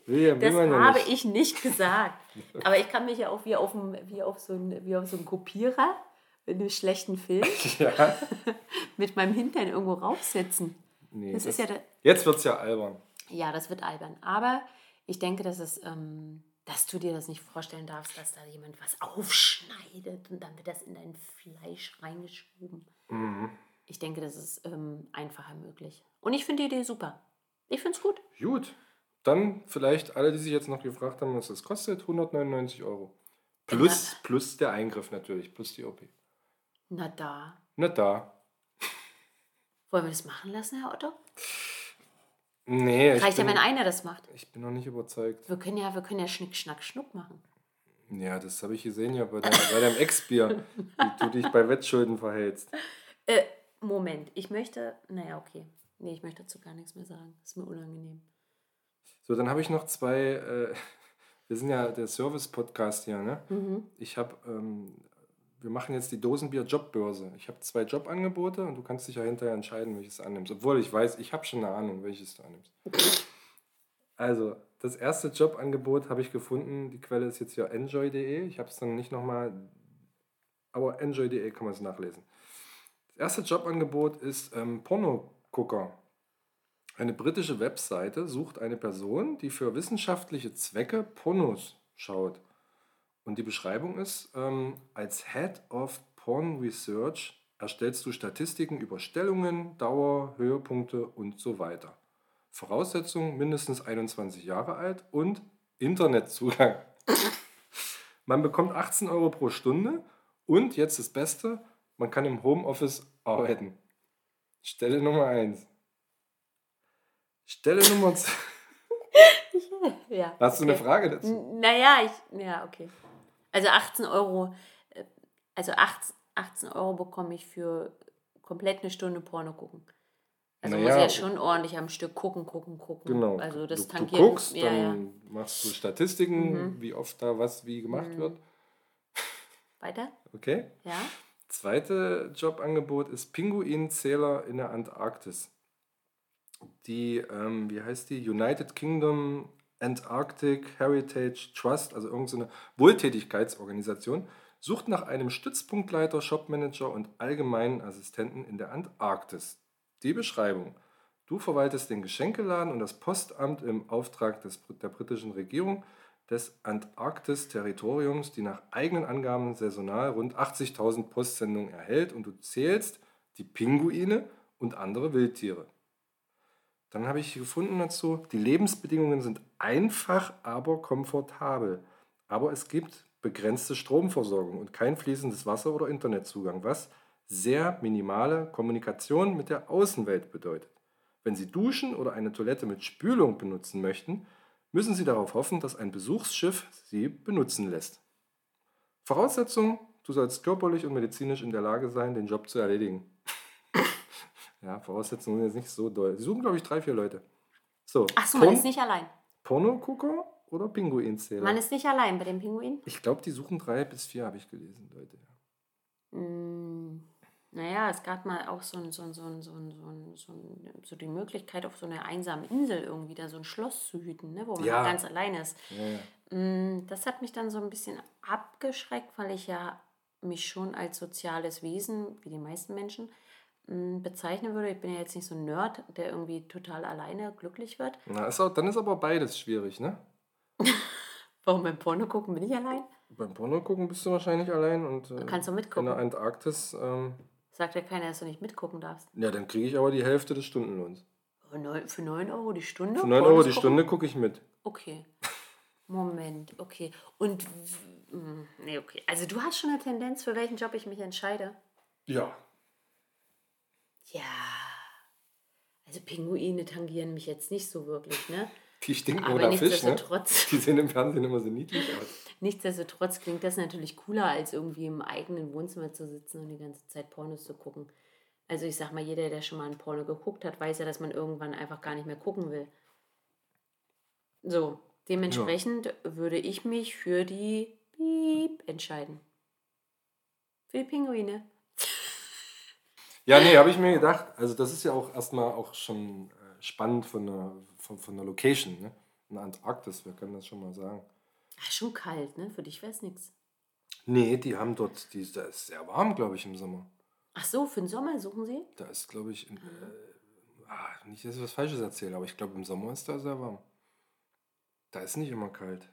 Will, ja, will Das ja habe nicht. ich nicht gesagt. Aber ich kann mich ja auch wie auf, dem, wie auf, so, ein, wie auf so einem Kopierer in einem schlechten Film Ja, mit meinem Hintern irgendwo raufsetzen. nee, Das ist ja der, Jetzt wird es ja albern. Ja, das wird albern. Aber ich denke, dass, es, ähm, dass du dir das nicht vorstellen darfst, dass da jemand was aufschneidet und dann wird das in dein Fleisch reingeschoben. Mhm. Ich denke, das ist ähm, einfacher möglich. Und ich finde die Idee super. Ich finde es gut. Gut, dann vielleicht alle, die sich jetzt noch gefragt haben, was das kostet, 199 Euro. Plus, plus der Eingriff natürlich, plus die OP. Na da. Na da. Wollen wir das machen lassen, Herr Otto? Nee, ich Reicht ja, wenn einer das macht. ich bin noch nicht überzeugt. Wir können ja, wir können ja Schnick, Schnack, Schnuck machen. Ja, das habe ich gesehen ja bei, dein, bei deinem Ex-Bier, wie du dich bei Wettschulden verhältst. Äh, Moment. Ich möchte. Naja, okay. Nee, ich möchte dazu gar nichts mehr sagen. ist mir unangenehm. So, dann habe ich noch zwei, äh, wir sind ja der Service-Podcast hier, ne? Mhm. Ich habe, ähm, wir machen jetzt die Dosenbier-Jobbörse. Ich habe zwei Jobangebote und du kannst dich ja hinterher entscheiden, welches du annimmst. Obwohl ich weiß, ich habe schon eine Ahnung, welches du annimmst. Also, das erste Jobangebot habe ich gefunden. Die Quelle ist jetzt ja enjoy.de. Ich habe es dann nicht nochmal, aber enjoy.de kann man es nachlesen. Das erste Jobangebot ist ähm, Pornogucker. Eine britische Webseite sucht eine Person, die für wissenschaftliche Zwecke Pornos schaut. Und die Beschreibung ist, ähm, als Head of Porn Research erstellst du Statistiken über Stellungen, Dauer, Höhepunkte und so weiter. Voraussetzung mindestens 21 Jahre alt und Internetzugang. Man bekommt 18 Euro pro Stunde und jetzt das Beste, man kann im Homeoffice arbeiten. Stelle Nummer 1. Stelle Nummer 2. Ja. Hast du eine okay. Frage dazu? Naja, ich. Ja, okay. Also 18 Euro. äh, Also 18, 18 Euro bekomme ich für komplett eine Stunde Porno gucken. Also muss ich Naja. ja schon ordentlich am Stück gucken, gucken, gucken. Genau. Also das du, du tangiert. guckst, ja, ja. dann machst du Statistiken, Mhm. wie oft da was wie gemacht wird. Weiter? Okay. Ja? Zweite Jobangebot ist Pinguinzähler in der Antarktis. Die, ähm, wie heißt die? United Kingdom Antarctic Heritage Trust, also irgendeine Wohltätigkeitsorganisation, sucht nach einem Stützpunktleiter, Shopmanager und allgemeinen Assistenten in der Antarktis. Die Beschreibung. Du verwaltest den Geschenkeladen und das Postamt im Auftrag des, der britischen Regierung des Antarktis-Territoriums, die nach eigenen Angaben saisonal rund 80.000 Postsendungen erhält und du zählst die Pinguine und andere Wildtiere. Dann habe ich gefunden dazu, die Lebensbedingungen sind einfach, aber komfortabel. Aber es gibt begrenzte Stromversorgung und kein fließendes Wasser oder Internetzugang, was sehr minimale Kommunikation mit der Außenwelt bedeutet. Wenn Sie duschen oder eine Toilette mit Spülung benutzen möchten, müssen Sie darauf hoffen, dass ein Besuchsschiff Sie benutzen lässt. Voraussetzung, du sollst körperlich und medizinisch in der Lage sein, den Job zu erledigen. Ja, Voraussetzungen sind jetzt nicht so doll. Sie suchen, glaube ich, drei, vier Leute. So, Ach so, man Porn- ist nicht allein. Pornogucker oder Pinguinzähler? Man ist nicht allein bei dem Pinguin. Ich glaube, die suchen drei bis vier, habe ich gelesen, Leute. Mm, naja, es gab mal auch so, ein, so, ein, so, ein, so, ein, so, so, die Möglichkeit, auf so einer einsamen Insel irgendwie da so ein Schloss zu hüten, ne, wo man Ja. ganz allein ist. Ja. Mm, Das hat mich dann so ein bisschen abgeschreckt, weil ich ja mich schon als soziales Wesen, wie die meisten Menschen, bezeichnen würde. Ich bin ja jetzt nicht so ein Nerd, der irgendwie total alleine glücklich wird. Na, ist auch, dann ist aber beides schwierig, ne? Warum beim Porno gucken bin ich allein? Beim Porno gucken bist du wahrscheinlich allein und äh, Kannst du in mitgucken? der Antarktis, ähm, Sagt ja keiner, dass du nicht mitgucken darfst. ja, dann kriege ich aber die Hälfte des Stundenlohns. Für 9 Euro die Stunde? Für 9 Pornos Euro die gucken? Stunde gucke ich mit. Okay. Moment, okay. Und, mm, nee, okay. Also du hast schon eine Tendenz, für welchen Job ich mich entscheide? Ja. Ja. Also Pinguine tangieren mich jetzt nicht so wirklich, ne? Die stinken Aber oder Fisch, ne? Die sehen im Fernsehen immer so niedlich aus. nichtsdestotrotz klingt das natürlich cooler, als irgendwie im eigenen Wohnzimmer zu sitzen und die ganze Zeit Pornos zu gucken. Also ich sag mal, jeder, der schon mal ein Porno geguckt hat, weiß ja, dass man irgendwann einfach gar nicht mehr gucken will. So, dementsprechend würde ich mich für die Piep entscheiden. Für die Pinguine. Ja, nee, habe ich mir gedacht. Also das ist ja auch erstmal auch schon äh, spannend von der, von, von der Location, ne? In der Antarktis, wer kann das schon mal sagen? Ah, schon kalt, ne? Für dich wäre es nichts. Nee, die haben dort, die, da ist sehr warm, glaube ich, im Sommer. Ach so, für den Sommer suchen sie? Da ist, glaube ich, in, äh, ah, nicht, dass ich was Falsches erzähle, aber ich glaube, im Sommer ist da sehr warm. Da ist nicht immer kalt.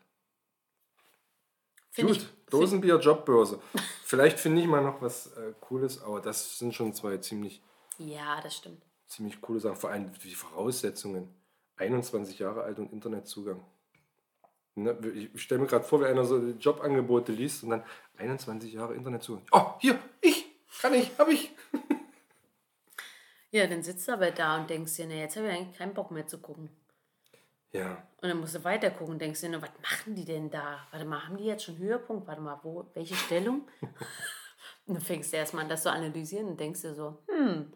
Find Gut, ich- Dosenbier, Jobbörse. Vielleicht finde ich mal noch was äh, Cooles, aber das sind schon zwei ziemlich, Ja, das stimmt. ziemlich coole Sachen. Vor allem die Voraussetzungen. 21 Jahre alt und Internetzugang. Ne, ich stelle mir gerade vor, wie einer so Jobangebote liest und dann 21 Jahre Internetzugang. Oh, hier, ich, kann ich, habe ich. Ja, dann sitzt du aber da und denkst dir, na, jetzt habe ich eigentlich keinen Bock mehr zu gucken. Ja, Und dann musst du weiter gucken und denkst dir, was machen die denn da? Warte mal, haben die jetzt schon Höhepunkt? Warte mal, wo, welche Stellung? und dann fängst du erstmal an, das zu analysieren und denkst dir so, hm,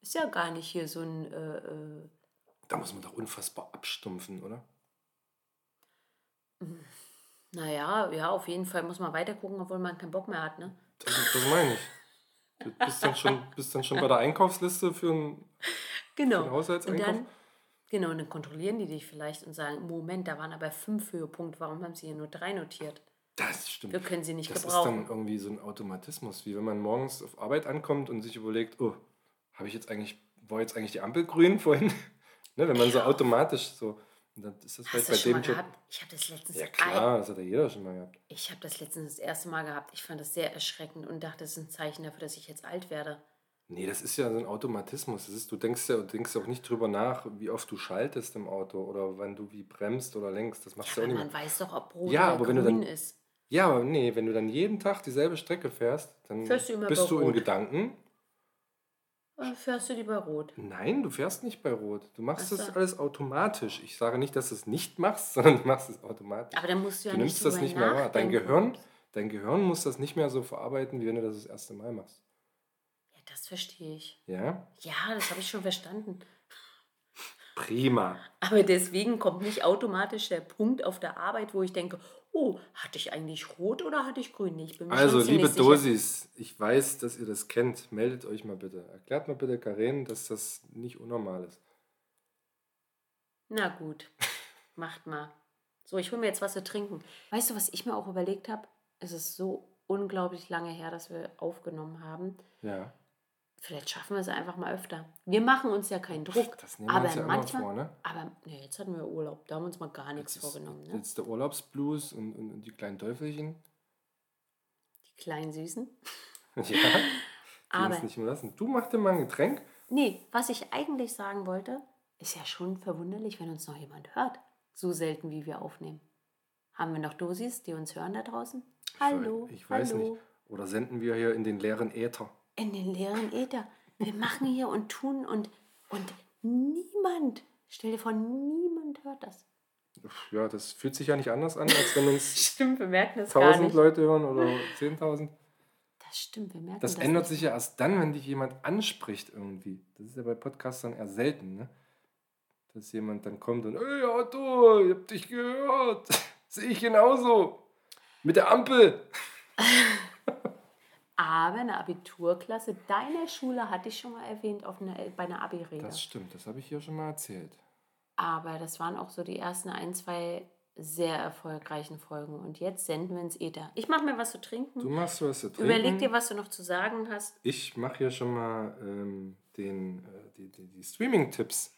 ist ja gar nicht hier so ein, äh, äh, da muss man doch unfassbar abstumpfen, oder? naja, ja, auf jeden Fall muss man weiter gucken, obwohl man keinen Bock mehr hat, ne? Das, das meine ich. Du bist dann, schon, bist dann schon bei der Einkaufsliste für einen Genau. Für Haushaltseinkauf? Und dann, genau, und dann kontrollieren die dich vielleicht und sagen, Moment, da waren aber fünf Höhepunkte, warum haben sie hier nur drei notiert? Das stimmt. Wir können sie nicht das gebrauchen. ist dann irgendwie so ein Automatismus, wie wenn man morgens auf Arbeit ankommt und sich überlegt, oh, habe ich jetzt eigentlich, war jetzt eigentlich die Ampel grün vorhin? ne, wenn man so automatisch so, dann ist das Hast vielleicht bei das dem Job. gehabt? Ich habe das letztens Ja klar, das hat ja jeder schon mal gehabt. Ich habe das letztens das erste Mal gehabt. Ich fand das sehr erschreckend und dachte, das ist ein Zeichen dafür, dass ich jetzt alt werde. Nee, das ist ja so ein Automatismus. Das ist, du denkst ja du denkst auch nicht drüber nach, wie oft du schaltest im Auto oder wann du wie bremst oder lenkst. Das machst du Ja, auch aber nicht mehr. man weiß doch, ob Rot Ja, oder aber wenn du grün dann- ist. Ja, aber nee, wenn du dann jeden Tag dieselbe Strecke fährst, dann Fährst du bist du in. Gedanken. Dann fährst du die bei Rot. Nein, du fährst nicht bei Rot. Du machst Ach das so. alles automatisch. Ich sage nicht, dass du es nicht machst, sondern du machst es automatisch. Aber dann musst du ja du nicht nimmst das nicht mehr wahr. Dein. Gehirn, dein Gehirn muss das nicht mehr so verarbeiten, wie wenn du das das erste Mal machst. Das verstehe ich. Ja? Ja, das habe ich schon verstanden. Prima. Aber deswegen kommt nicht automatisch der Punkt auf der Arbeit, wo ich denke, oh, hatte ich eigentlich rot oder hatte ich grün? Ich bin mir Also, liebe sicher. Dosis, ich weiß, dass ihr das kennt. Meldet euch mal bitte. Erklärt mal bitte Karen, dass das nicht unnormal ist. Na gut, macht mal. So, ich hole mir jetzt was zu trinken. Weißt du, was ich mir auch überlegt habe? Es ist so unglaublich lange her, dass wir aufgenommen haben. Ja. Vielleicht schaffen wir es einfach mal öfter. Wir machen uns ja keinen Druck. Das nehmen wir aber uns ja immer manchmal, vor, ne? aber nee, jetzt hatten wir Urlaub. Da haben wir uns mal gar nichts Jetzt ist- vorgenommen. Ne? Jetzt der Urlaubsblues und, und, und die kleinen Teufelchen. Die kleinen Süßen. Ja. Die Aber nicht mehr lassen. Du mach dir mal ein Getränk. nee, was ich eigentlich sagen wollte, ist ja schon verwunderlich, wenn uns noch jemand hört. So selten, wie wir aufnehmen. Haben wir noch Dosis, die uns hören da draußen? Hallo, Ich weiß hallo. nicht. Oder senden wir hier in den leeren Äther? In den leeren Äther. Wir machen hier und tun und, und niemand, stell dir vor, niemand hört das. Ja, das fühlt sich ja nicht anders an, als wenn uns Stimmt, wir merken das gar 1000 nicht. Leute hören oder 10.000. Das stimmt, wir merken Das das ändert nicht. sich ja erst dann, wenn dich jemand anspricht irgendwie. Das ist ja bei Podcastern eher selten, ne? Dass jemand dann kommt und, ey Otto, ich hab dich gehört. Sehe ich genauso. Mit der Ampel. Aber eine Abiturklasse deiner Schule hatte ich schon mal erwähnt auf einer, bei einer Abi-Rede. Das stimmt, das habe ich hier schon mal erzählt. Aber das waren auch so die ersten ein, zwei sehr erfolgreichen Folgen. Und jetzt senden wir ins Äther. Ich mache mir was zu trinken. Du machst was zu trinken. Überleg dir, was du noch zu sagen hast. Ich mache hier schon mal ähm, den, äh, die, die, die Streaming-Tipps.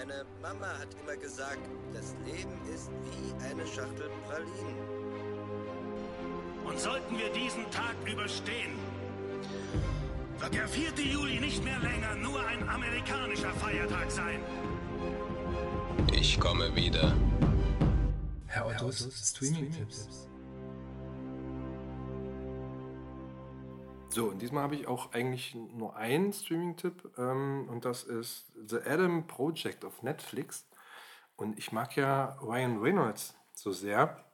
Meine Mama hat immer gesagt, das Leben ist wie eine Schachtel Pralinen. Und sollten wir diesen Tag überstehen, wird der 4. Juli nicht mehr länger nur ein amerikanischer Feiertag sein. Ich komme wieder. Herr Ottos Streaming-Tipps. So, und diesmal habe ich auch eigentlich nur einen Streaming-Tipp ähm, und das ist The Adam Project auf Netflix. Und ich mag ja Ryan Reynolds so sehr.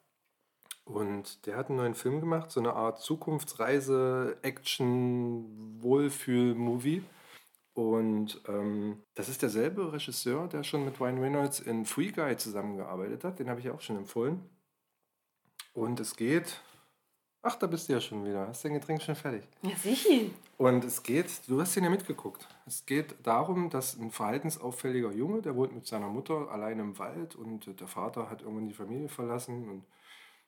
Und der hat einen neuen Film gemacht, so eine Art Zukunftsreise, Action, Wohlfühl-Movie. Und ähm, das ist derselbe Regisseur, der schon mit Ryan Reynolds in Free Guy zusammengearbeitet hat. Den habe ich auch schon empfohlen. Und es geht. Ach, da bist du ja schon wieder. Hast dein Getränk schon fertig? Ja, sicher. Und es geht, du hast ihn ja mitgeguckt. Es geht darum, dass ein verhaltensauffälliger Junge, der wohnt mit seiner Mutter allein im Wald und der Vater hat irgendwann die Familie verlassen. Und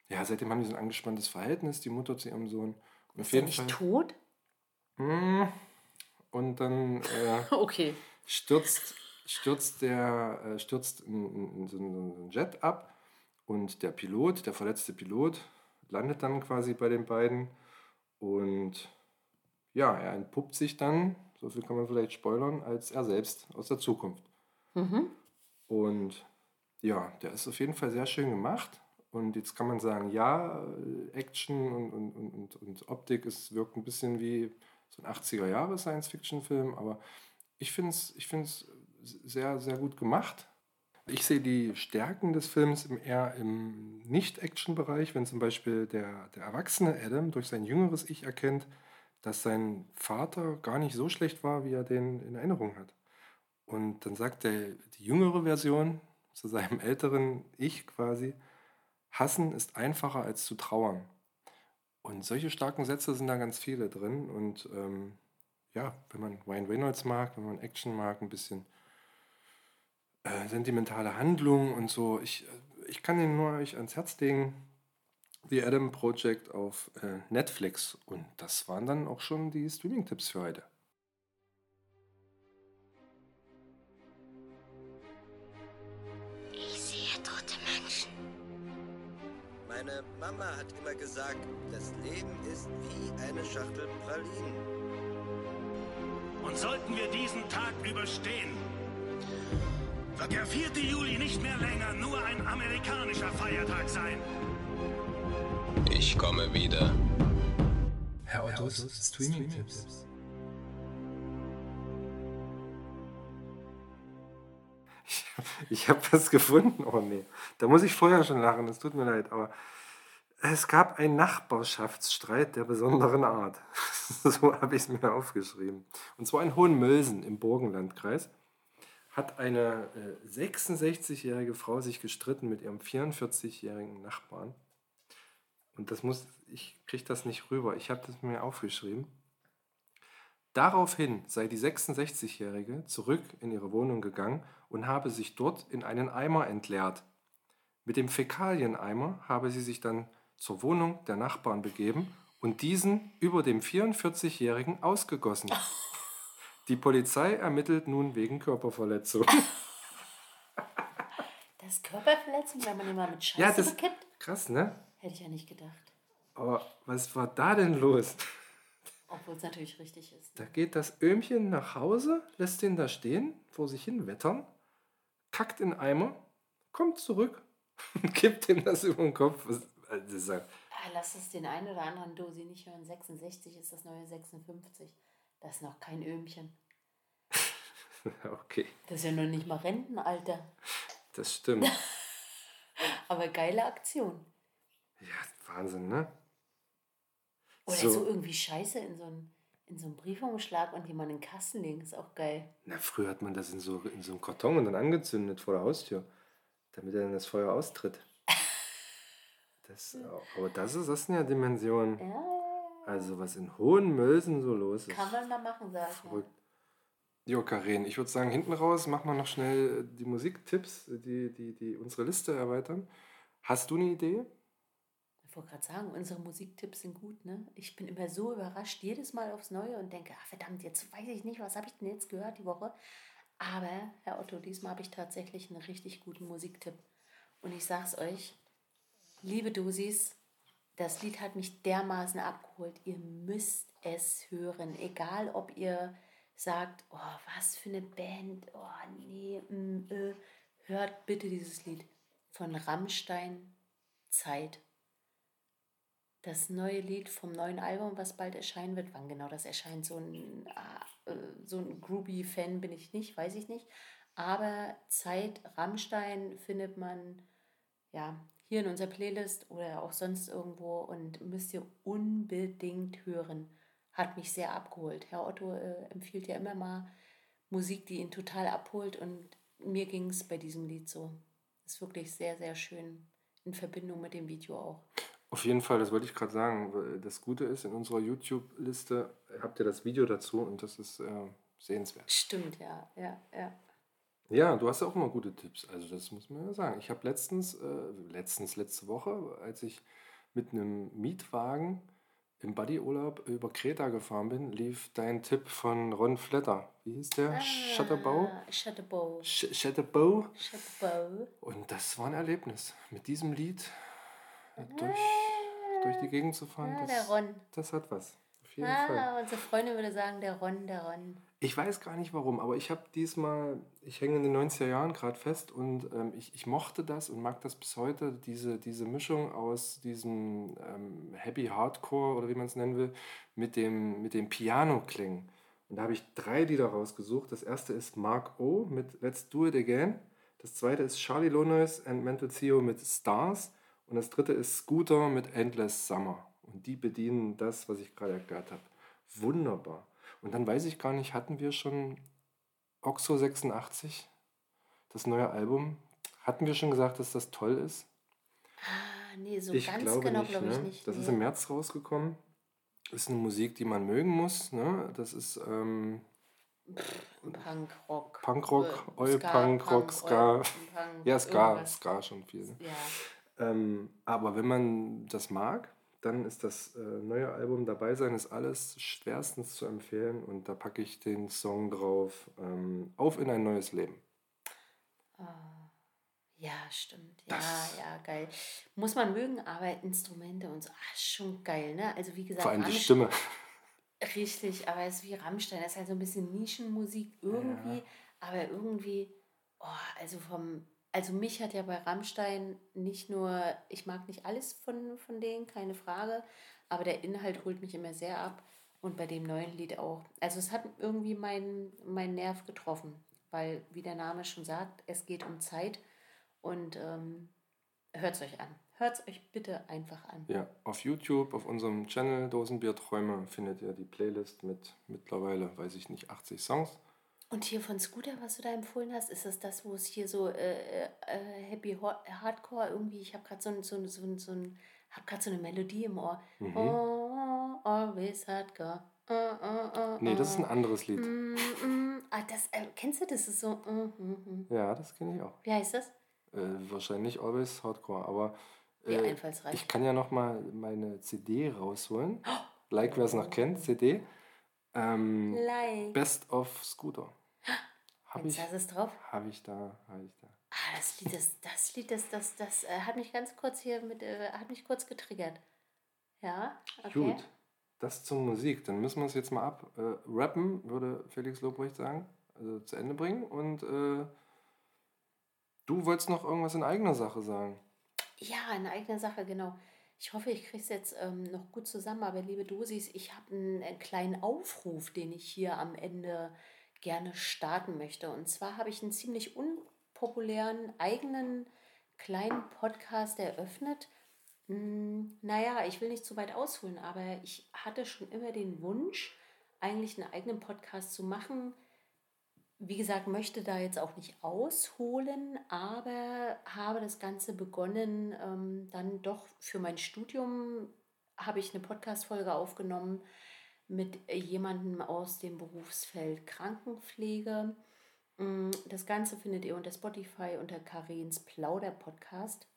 ja, seitdem haben die so ein angespanntes Verhältnis, die Mutter zu ihrem Sohn. Und Ist er nicht tot? Hm, Und dann äh, Okay. stürzt, stürzt der äh, stürzt in, in, in so einen Jet ab und der Pilot, der verletzte Pilot, landet dann quasi bei den beiden und ja, er entpuppt sich dann, so viel kann man vielleicht spoilern, als er selbst aus der Zukunft. Mhm. Und ja, der ist auf jeden Fall sehr schön gemacht. Und jetzt kann man sagen, ja, äh, Action und, und, und, und, Optik, es wirkt ein bisschen wie so ein 80er-Jahre-Science-Fiction-Film, aber ich finde es ich find's sehr, sehr gut gemacht. Ich sehe die Stärken des Films eher im Nicht-Action-Bereich, wenn zum Beispiel der, der erwachsene Adam durch sein jüngeres Ich erkennt, dass sein Vater gar nicht so schlecht war, wie er den in Erinnerung hat. Und dann sagt der, die jüngere Version zu seinem älteren Ich quasi, hassen ist einfacher als zu trauern. Und solche starken Sätze sind da ganz viele drin. Und ähm, ja, wenn man Ryan Reynolds mag, wenn man Action mag, ein bisschen äh, sentimentale Handlung und so, ich, äh, ich kann den nur euch ans Herz legen. The Adam Project auf äh, Netflix. Und das waren dann auch schon die Streaming-Tipps für heute. Ich sehe tote Menschen. Meine Mama hat immer gesagt, das Leben ist wie eine Schachtel Pralinen. Und sollten wir diesen Tag überstehen, wird der 4. Juli nicht mehr länger nur ein amerikanischer Feiertag sein. Ich komme wieder. Herr Ottos Streaming-Tipps. Ich habe was gefunden. Oh nee. Da muss ich vorher schon lachen, es tut mir leid. Aber es gab einen Nachbarschaftsstreit der besonderen Art. so habe ich es mir aufgeschrieben. Und zwar in Hohenmölsen im Burgenlandkreis hat eine äh, 66-jährige Frau sich gestritten mit ihrem 44-jährigen Nachbarn. Und das muss, ich kriege das nicht rüber. Ich habe das mir aufgeschrieben. Daraufhin sei die 66-Jährige zurück in ihre Wohnung gegangen und habe sich dort in einen Eimer entleert. Mit dem Fäkalieneimer habe sie sich dann zur Wohnung der Nachbarn begeben und diesen über dem 44-Jährigen ausgegossen. Die Polizei ermittelt nun wegen Körperverletzung. Das ist Körperverletzung, wenn man jemanden mit Scheiße Ja, das bekippt? krass, ne? Hätte ich ja nicht gedacht. Aber was war da denn los? Obwohl es natürlich richtig ist. Da geht das Öhmchen nach Hause, lässt den da stehen, vor sich hin wettern, kackt in Eimer, kommt zurück und kippt ihm das über den Kopf. Was- also das ist ja- Ah, lass es den einen oder anderen Dosi nicht hören. 66 ist das neue 56. Das ist noch kein Öhmchen. Okay, Das ist ja noch nicht mal Rentenalter. das stimmt. Aber geile Aktion. Ja, Wahnsinn, ne? Oder So. so, irgendwie Scheiße in so einen, in so einen Briefumschlag und jemanden in den Kasten legen. Ist auch geil. Na, früher hat man das in so, in so einem Karton und dann angezündet vor der Haustür, damit er dann das Feuer austritt. Das, aber das, ist, das sind ja Dimensionen. Ja, Also, was in Hohenmölsen so los ist. Kann man mal machen, sag ich mal. Jo, Karin, ich würde sagen, hinten raus machen wir noch schnell die Musiktipps, die, die, die unsere Liste erweitern. Hast du eine Idee? Ich wollte gerade sagen, unsere Musiktipps sind gut, ne? Ich bin immer so überrascht, jedes Mal aufs Neue und denke, ach verdammt, jetzt weiß ich nicht, was habe ich denn jetzt gehört die Woche? Aber, Herr Otto, diesmal habe ich tatsächlich einen richtig guten Musiktipp. Und ich sag's euch, liebe Dosis, das Lied hat mich dermaßen abgeholt. Ihr müsst es hören. Egal, ob ihr sagt, oh, was für eine Band, oh, nee, mm, äh. hört bitte dieses Lied von Rammstein, Zeit. Das neue Lied vom neuen Album, was bald erscheinen wird. Wann genau das erscheint, so ein, äh, so ein Groovy-Fan bin ich nicht, weiß ich nicht. Aber Zeit, Rammstein findet man ja hier in unserer Playlist oder auch sonst irgendwo und müsst ihr unbedingt hören. Hat mich sehr abgeholt. Herr Otto äh, empfiehlt ja immer mal Musik, die ihn total abholt und mir ging es bei diesem Lied so. Ist wirklich sehr, sehr schön in Verbindung mit dem Video auch. Auf jeden Fall, das wollte ich gerade sagen. Das Gute ist, in unserer YouTube-Liste habt ihr das Video dazu und das ist äh, sehenswert. Stimmt, ja, ja, ja. Ja, du hast auch immer gute Tipps. Also das muss man ja sagen. Ich habe letztens, äh, letztens, letzte Woche, als ich mit einem Mietwagen im Buddyurlaub über Kreta gefahren bin, lief dein Tipp von Ron Fletter. Wie hieß der? Shutterbau? Ah, Shutterbau. Sh Shutterbau. Shutterbau. Und das war ein Erlebnis. Mit diesem Lied äh, durch, durch die Gegend zu fahren, Ah, das, der Ron. das hat was. Jeden Fall. Ah, unsere Freundin würde sagen, der Ron, der Ron. Ich weiß gar nicht warum, aber ich habe diesmal, ich hänge in den 90er Jahren gerade fest und ähm, ich, ich mochte das und mag das bis heute, diese, diese Mischung aus diesem ähm, Happy Hardcore oder wie man es nennen will, mit dem, mit dem Piano-Klingen. Und da habe ich drei Lieder rausgesucht. Das erste ist Mark O. mit Let's Do It Again. Das zweite ist Charlie Lonois and Mental Theo mit Stars. Und das dritte ist Scooter mit Endless Summer. Und die bedienen das, was ich gerade erklärt habe. Wunderbar. Und dann weiß ich gar nicht, hatten wir schon Oxo 86, das neue Album? Hatten wir schon gesagt, dass das toll ist? Ah, nee, so ich ganz glaube genau nicht. glaube ich ne? nicht. Das ist nee. im März rausgekommen. Ist eine Musik, die man mögen muss. Ne? Das ist ähm, Punkrock. Punkrock, äh, Oi Ska, Ja, Ska. Ska schon viel. Ne? Ja. Ähm, aber wenn man das mag, dann ist das äh, neue Album Dabei sein ist alles schwerstens zu empfehlen und da packe ich den Song drauf ähm, Auf in ein neues Leben. Ja, stimmt. Ja, ja, geil. Muss man mögen, aber Instrumente und so, ah, ist schon geil, ne? Also wie gesagt, Vor allem die Rammstein- Stimme. Richtig, aber es ist wie Rammstein. Das ist halt so ein bisschen Nischenmusik irgendwie, aber irgendwie, oh, also vom, also mich hat ja bei Rammstein nicht nur, ich mag nicht alles von, von denen, keine Frage, aber der Inhalt holt mich immer sehr ab und bei dem neuen Lied auch. Also es hat irgendwie meinen mein Nerv getroffen, weil, wie der Name schon sagt, es geht um Zeit und ähm, hört es euch an. Hört es euch bitte einfach an. Ja, auf YouTube, auf unserem Channel Dosenbierträume findet ihr die Playlist mit mittlerweile, weiß ich nicht, 80 Songs. Und hier von Scooter, was du da empfohlen hast, ist das das, wo es hier so äh, äh, Happy Ho- Hardcore irgendwie, ich habe gerade so ein, so ein, so ein, so ein hab so eine Melodie im Ohr. Mhm. Oh, always hardcore. Uh, uh, uh, Nee, das ist ein anderes Lied. Mm, mm. Ah, das, äh, kennst du das? ist so. Mm. Ja, das kenne ich auch. Wie heißt das? Äh, wahrscheinlich Always Hardcore, aber äh, ich kann ja noch mal meine CD rausholen. Like, wer es noch kennt, CD. Ähm, Like. Best of Scooter. Habe ich, es drauf? hab ich da, habe ich da. Ah, das Lied, das, das Lied, das, das, das äh, hat mich ganz kurz hier mit, äh, hat mich kurz getriggert. Ja, okay. Gut, das zur Musik. Dann müssen wir es jetzt mal ab. Äh, rappen, würde Felix Lobrecht sagen. Also zu Ende bringen. Und äh, du wolltest noch irgendwas in eigener Sache sagen. Ja, eine eigene Sache, genau. Ich hoffe, ich kriege es jetzt ähm, noch gut zusammen, aber liebe Dosis, ich habe einen, einen kleinen Aufruf, den ich hier am Ende gerne starten möchte. Und zwar habe ich einen ziemlich unpopulären eigenen kleinen Podcast eröffnet. Hm, naja, ich will nicht zu weit ausholen, aber ich hatte schon immer den Wunsch, eigentlich einen eigenen Podcast zu machen, wie gesagt, möchte da jetzt auch nicht ausholen, aber habe das Ganze begonnen, ähm, dann doch für mein Studium habe ich eine Podcast-Folge aufgenommen mit jemandem aus dem Berufsfeld Krankenpflege. Mm, Das Ganze findet ihr unter Spotify unter Karens Plauder Podcast.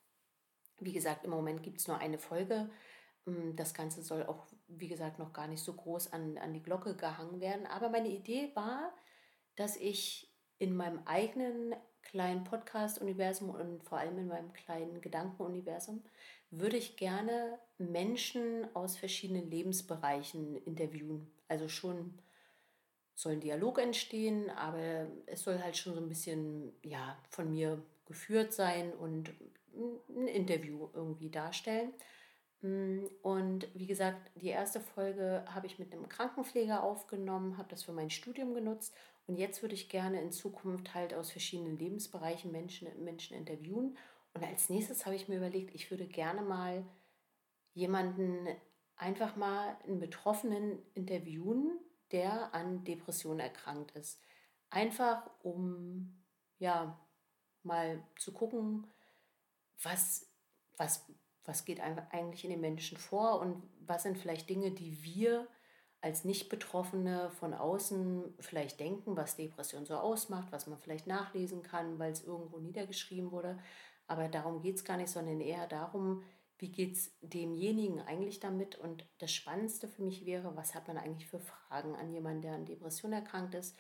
Wie gesagt, im Moment gibt es nur eine Folge. Mm, Das Ganze soll auch, wie gesagt, noch gar nicht so groß an, an die Glocke gehangen werden. Aber meine Idee war, dass ich in meinem eigenen kleinen Podcast-Universum und vor allem in meinem kleinen Gedankenuniversum würde ich gerne Menschen aus verschiedenen Lebensbereichen interviewen. Also schon soll ein Dialog entstehen, aber es soll halt schon so ein bisschen ja, von mir geführt sein und ein Interview irgendwie darstellen. Mm, Und wie gesagt, die erste Folge habe ich mit einem Krankenpfleger aufgenommen, habe das für mein Studium genutzt und jetzt würde ich gerne in Zukunft halt aus verschiedenen Lebensbereichen Menschen, Menschen interviewen. Und als nächstes habe ich mir überlegt, ich würde gerne mal jemanden einfach mal einen Betroffenen interviewen, der an Depressionen erkrankt ist. Einfach um ja mal zu gucken, was, was, was geht eigentlich in den Menschen vor und was sind vielleicht Dinge, die wir als Nicht-Betroffene von außen vielleicht denken, was Depression so ausmacht, was man vielleicht nachlesen kann, weil es irgendwo niedergeschrieben wurde. Aber darum geht es gar nicht, sondern eher darum, wie geht es demjenigen eigentlich damit. Und das Spannendste für mich wäre, was hat man eigentlich für Fragen an jemanden, der an Depression erkrankt ist?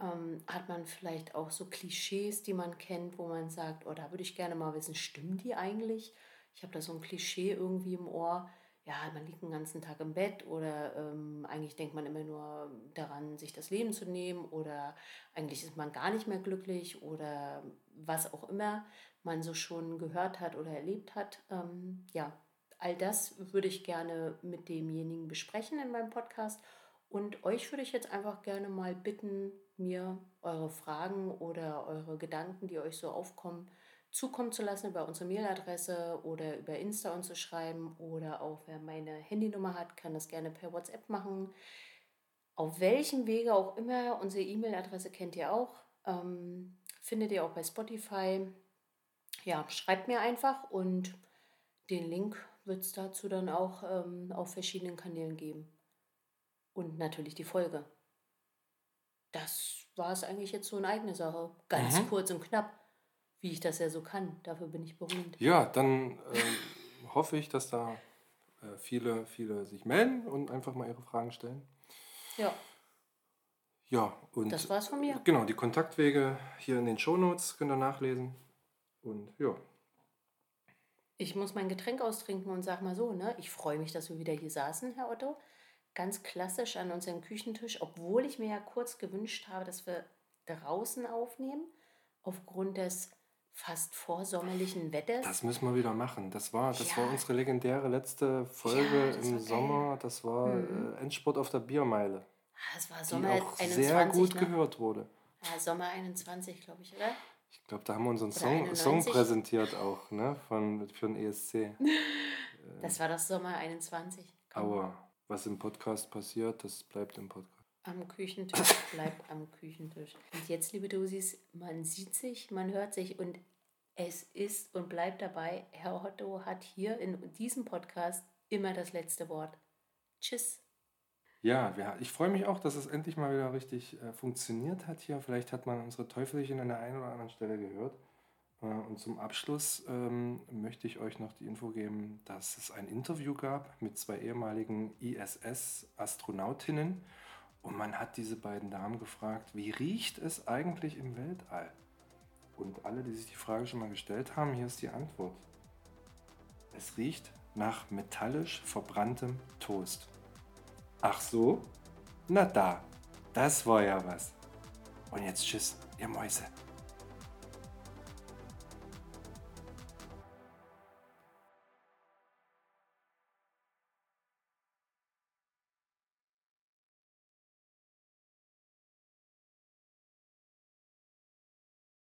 Ähm, hat man vielleicht auch so Klischees, die man kennt, wo man sagt, oh, da würde ich gerne mal wissen, stimmen die eigentlich? Ich habe da so ein Klischee irgendwie im Ohr. Ja, man liegt den ganzen Tag im Bett oder ähm, eigentlich denkt man immer nur daran, sich das Leben zu nehmen oder eigentlich ist man gar nicht mehr glücklich oder was auch immer man so schon gehört hat oder erlebt hat. Ähm, ja, all das würde ich gerne mit demjenigen besprechen in meinem Podcast. Und euch würde ich jetzt einfach gerne mal bitten, mir eure Fragen oder eure Gedanken, die euch so aufkommen, zukommen zu lassen über unsere Mailadresse oder über Insta uns zu schreiben oder auch wer meine Handynummer hat, kann das gerne per WhatsApp machen. Auf welchem Wege auch immer, unsere E-Mail-Adresse kennt ihr auch, ähm, findet ihr auch bei Spotify. Ja, schreibt mir einfach und den Link wird es dazu dann auch ähm, auf verschiedenen Kanälen geben. Und natürlich die Folge. Das war es eigentlich jetzt so eine eigene Sache. Ganz Mhm. kurz und knapp, wie ich das ja so kann. Dafür bin ich berühmt. Ja, dann ähm, hoffe ich, dass da äh, viele, viele sich melden und einfach mal ihre Fragen stellen. Ja, Ja, und das war's von mir. genau, die Kontaktwege hier in den Shownotes könnt ihr nachlesen. Und ja, Ich muss mein Getränk austrinken und sag mal so, ne? Ich freue mich, dass wir wieder hier saßen, Herr Otto. Ganz klassisch an unserem Küchentisch, obwohl ich mir ja kurz gewünscht habe, dass wir draußen aufnehmen, aufgrund des fast vorsommerlichen Wetters. das müssen wir wieder machen. Das war, das Ja. war unsere legendäre letzte Folge Ja, das im geil. Sommer. Das war Mhm. äh, Endspurt auf der Biermeile, Ah, es war die Sommer auch 21, sehr gut ne? gehört wurde. Ja, Sommer 21, glaube ich, oder? Ich glaube, da haben wir unseren Song, Song 91. präsentiert auch, ne? Von, für den ESC. Das war das Sommer 21. Komm. Aber was im Podcast passiert, das bleibt im Podcast. Am Küchentisch bleibt am Küchentisch. Und jetzt, liebe Dosis, man sieht sich, man hört sich und es ist und bleibt dabei, Herr Otto hat hier in diesem Podcast immer das letzte Wort. Tschüss. Ja, ich freue mich auch, dass es endlich mal wieder richtig äh, funktioniert hat hier. Vielleicht hat man unsere Teufelchen an der einen oder anderen Stelle gehört. Äh, und zum Abschluss ähm, möchte ich euch noch die Info geben, dass es ein Interview gab mit zwei ehemaligen ISS-Astronautinnen. Und man hat diese beiden Damen gefragt, wie riecht es eigentlich im Weltall? Und alle, die sich die Frage schon mal gestellt haben, hier ist die Antwort. Es riecht nach metallisch verbranntem Toast. Ach so? Na da, das war ja was. Und jetzt tschüss, ihr Mäuse.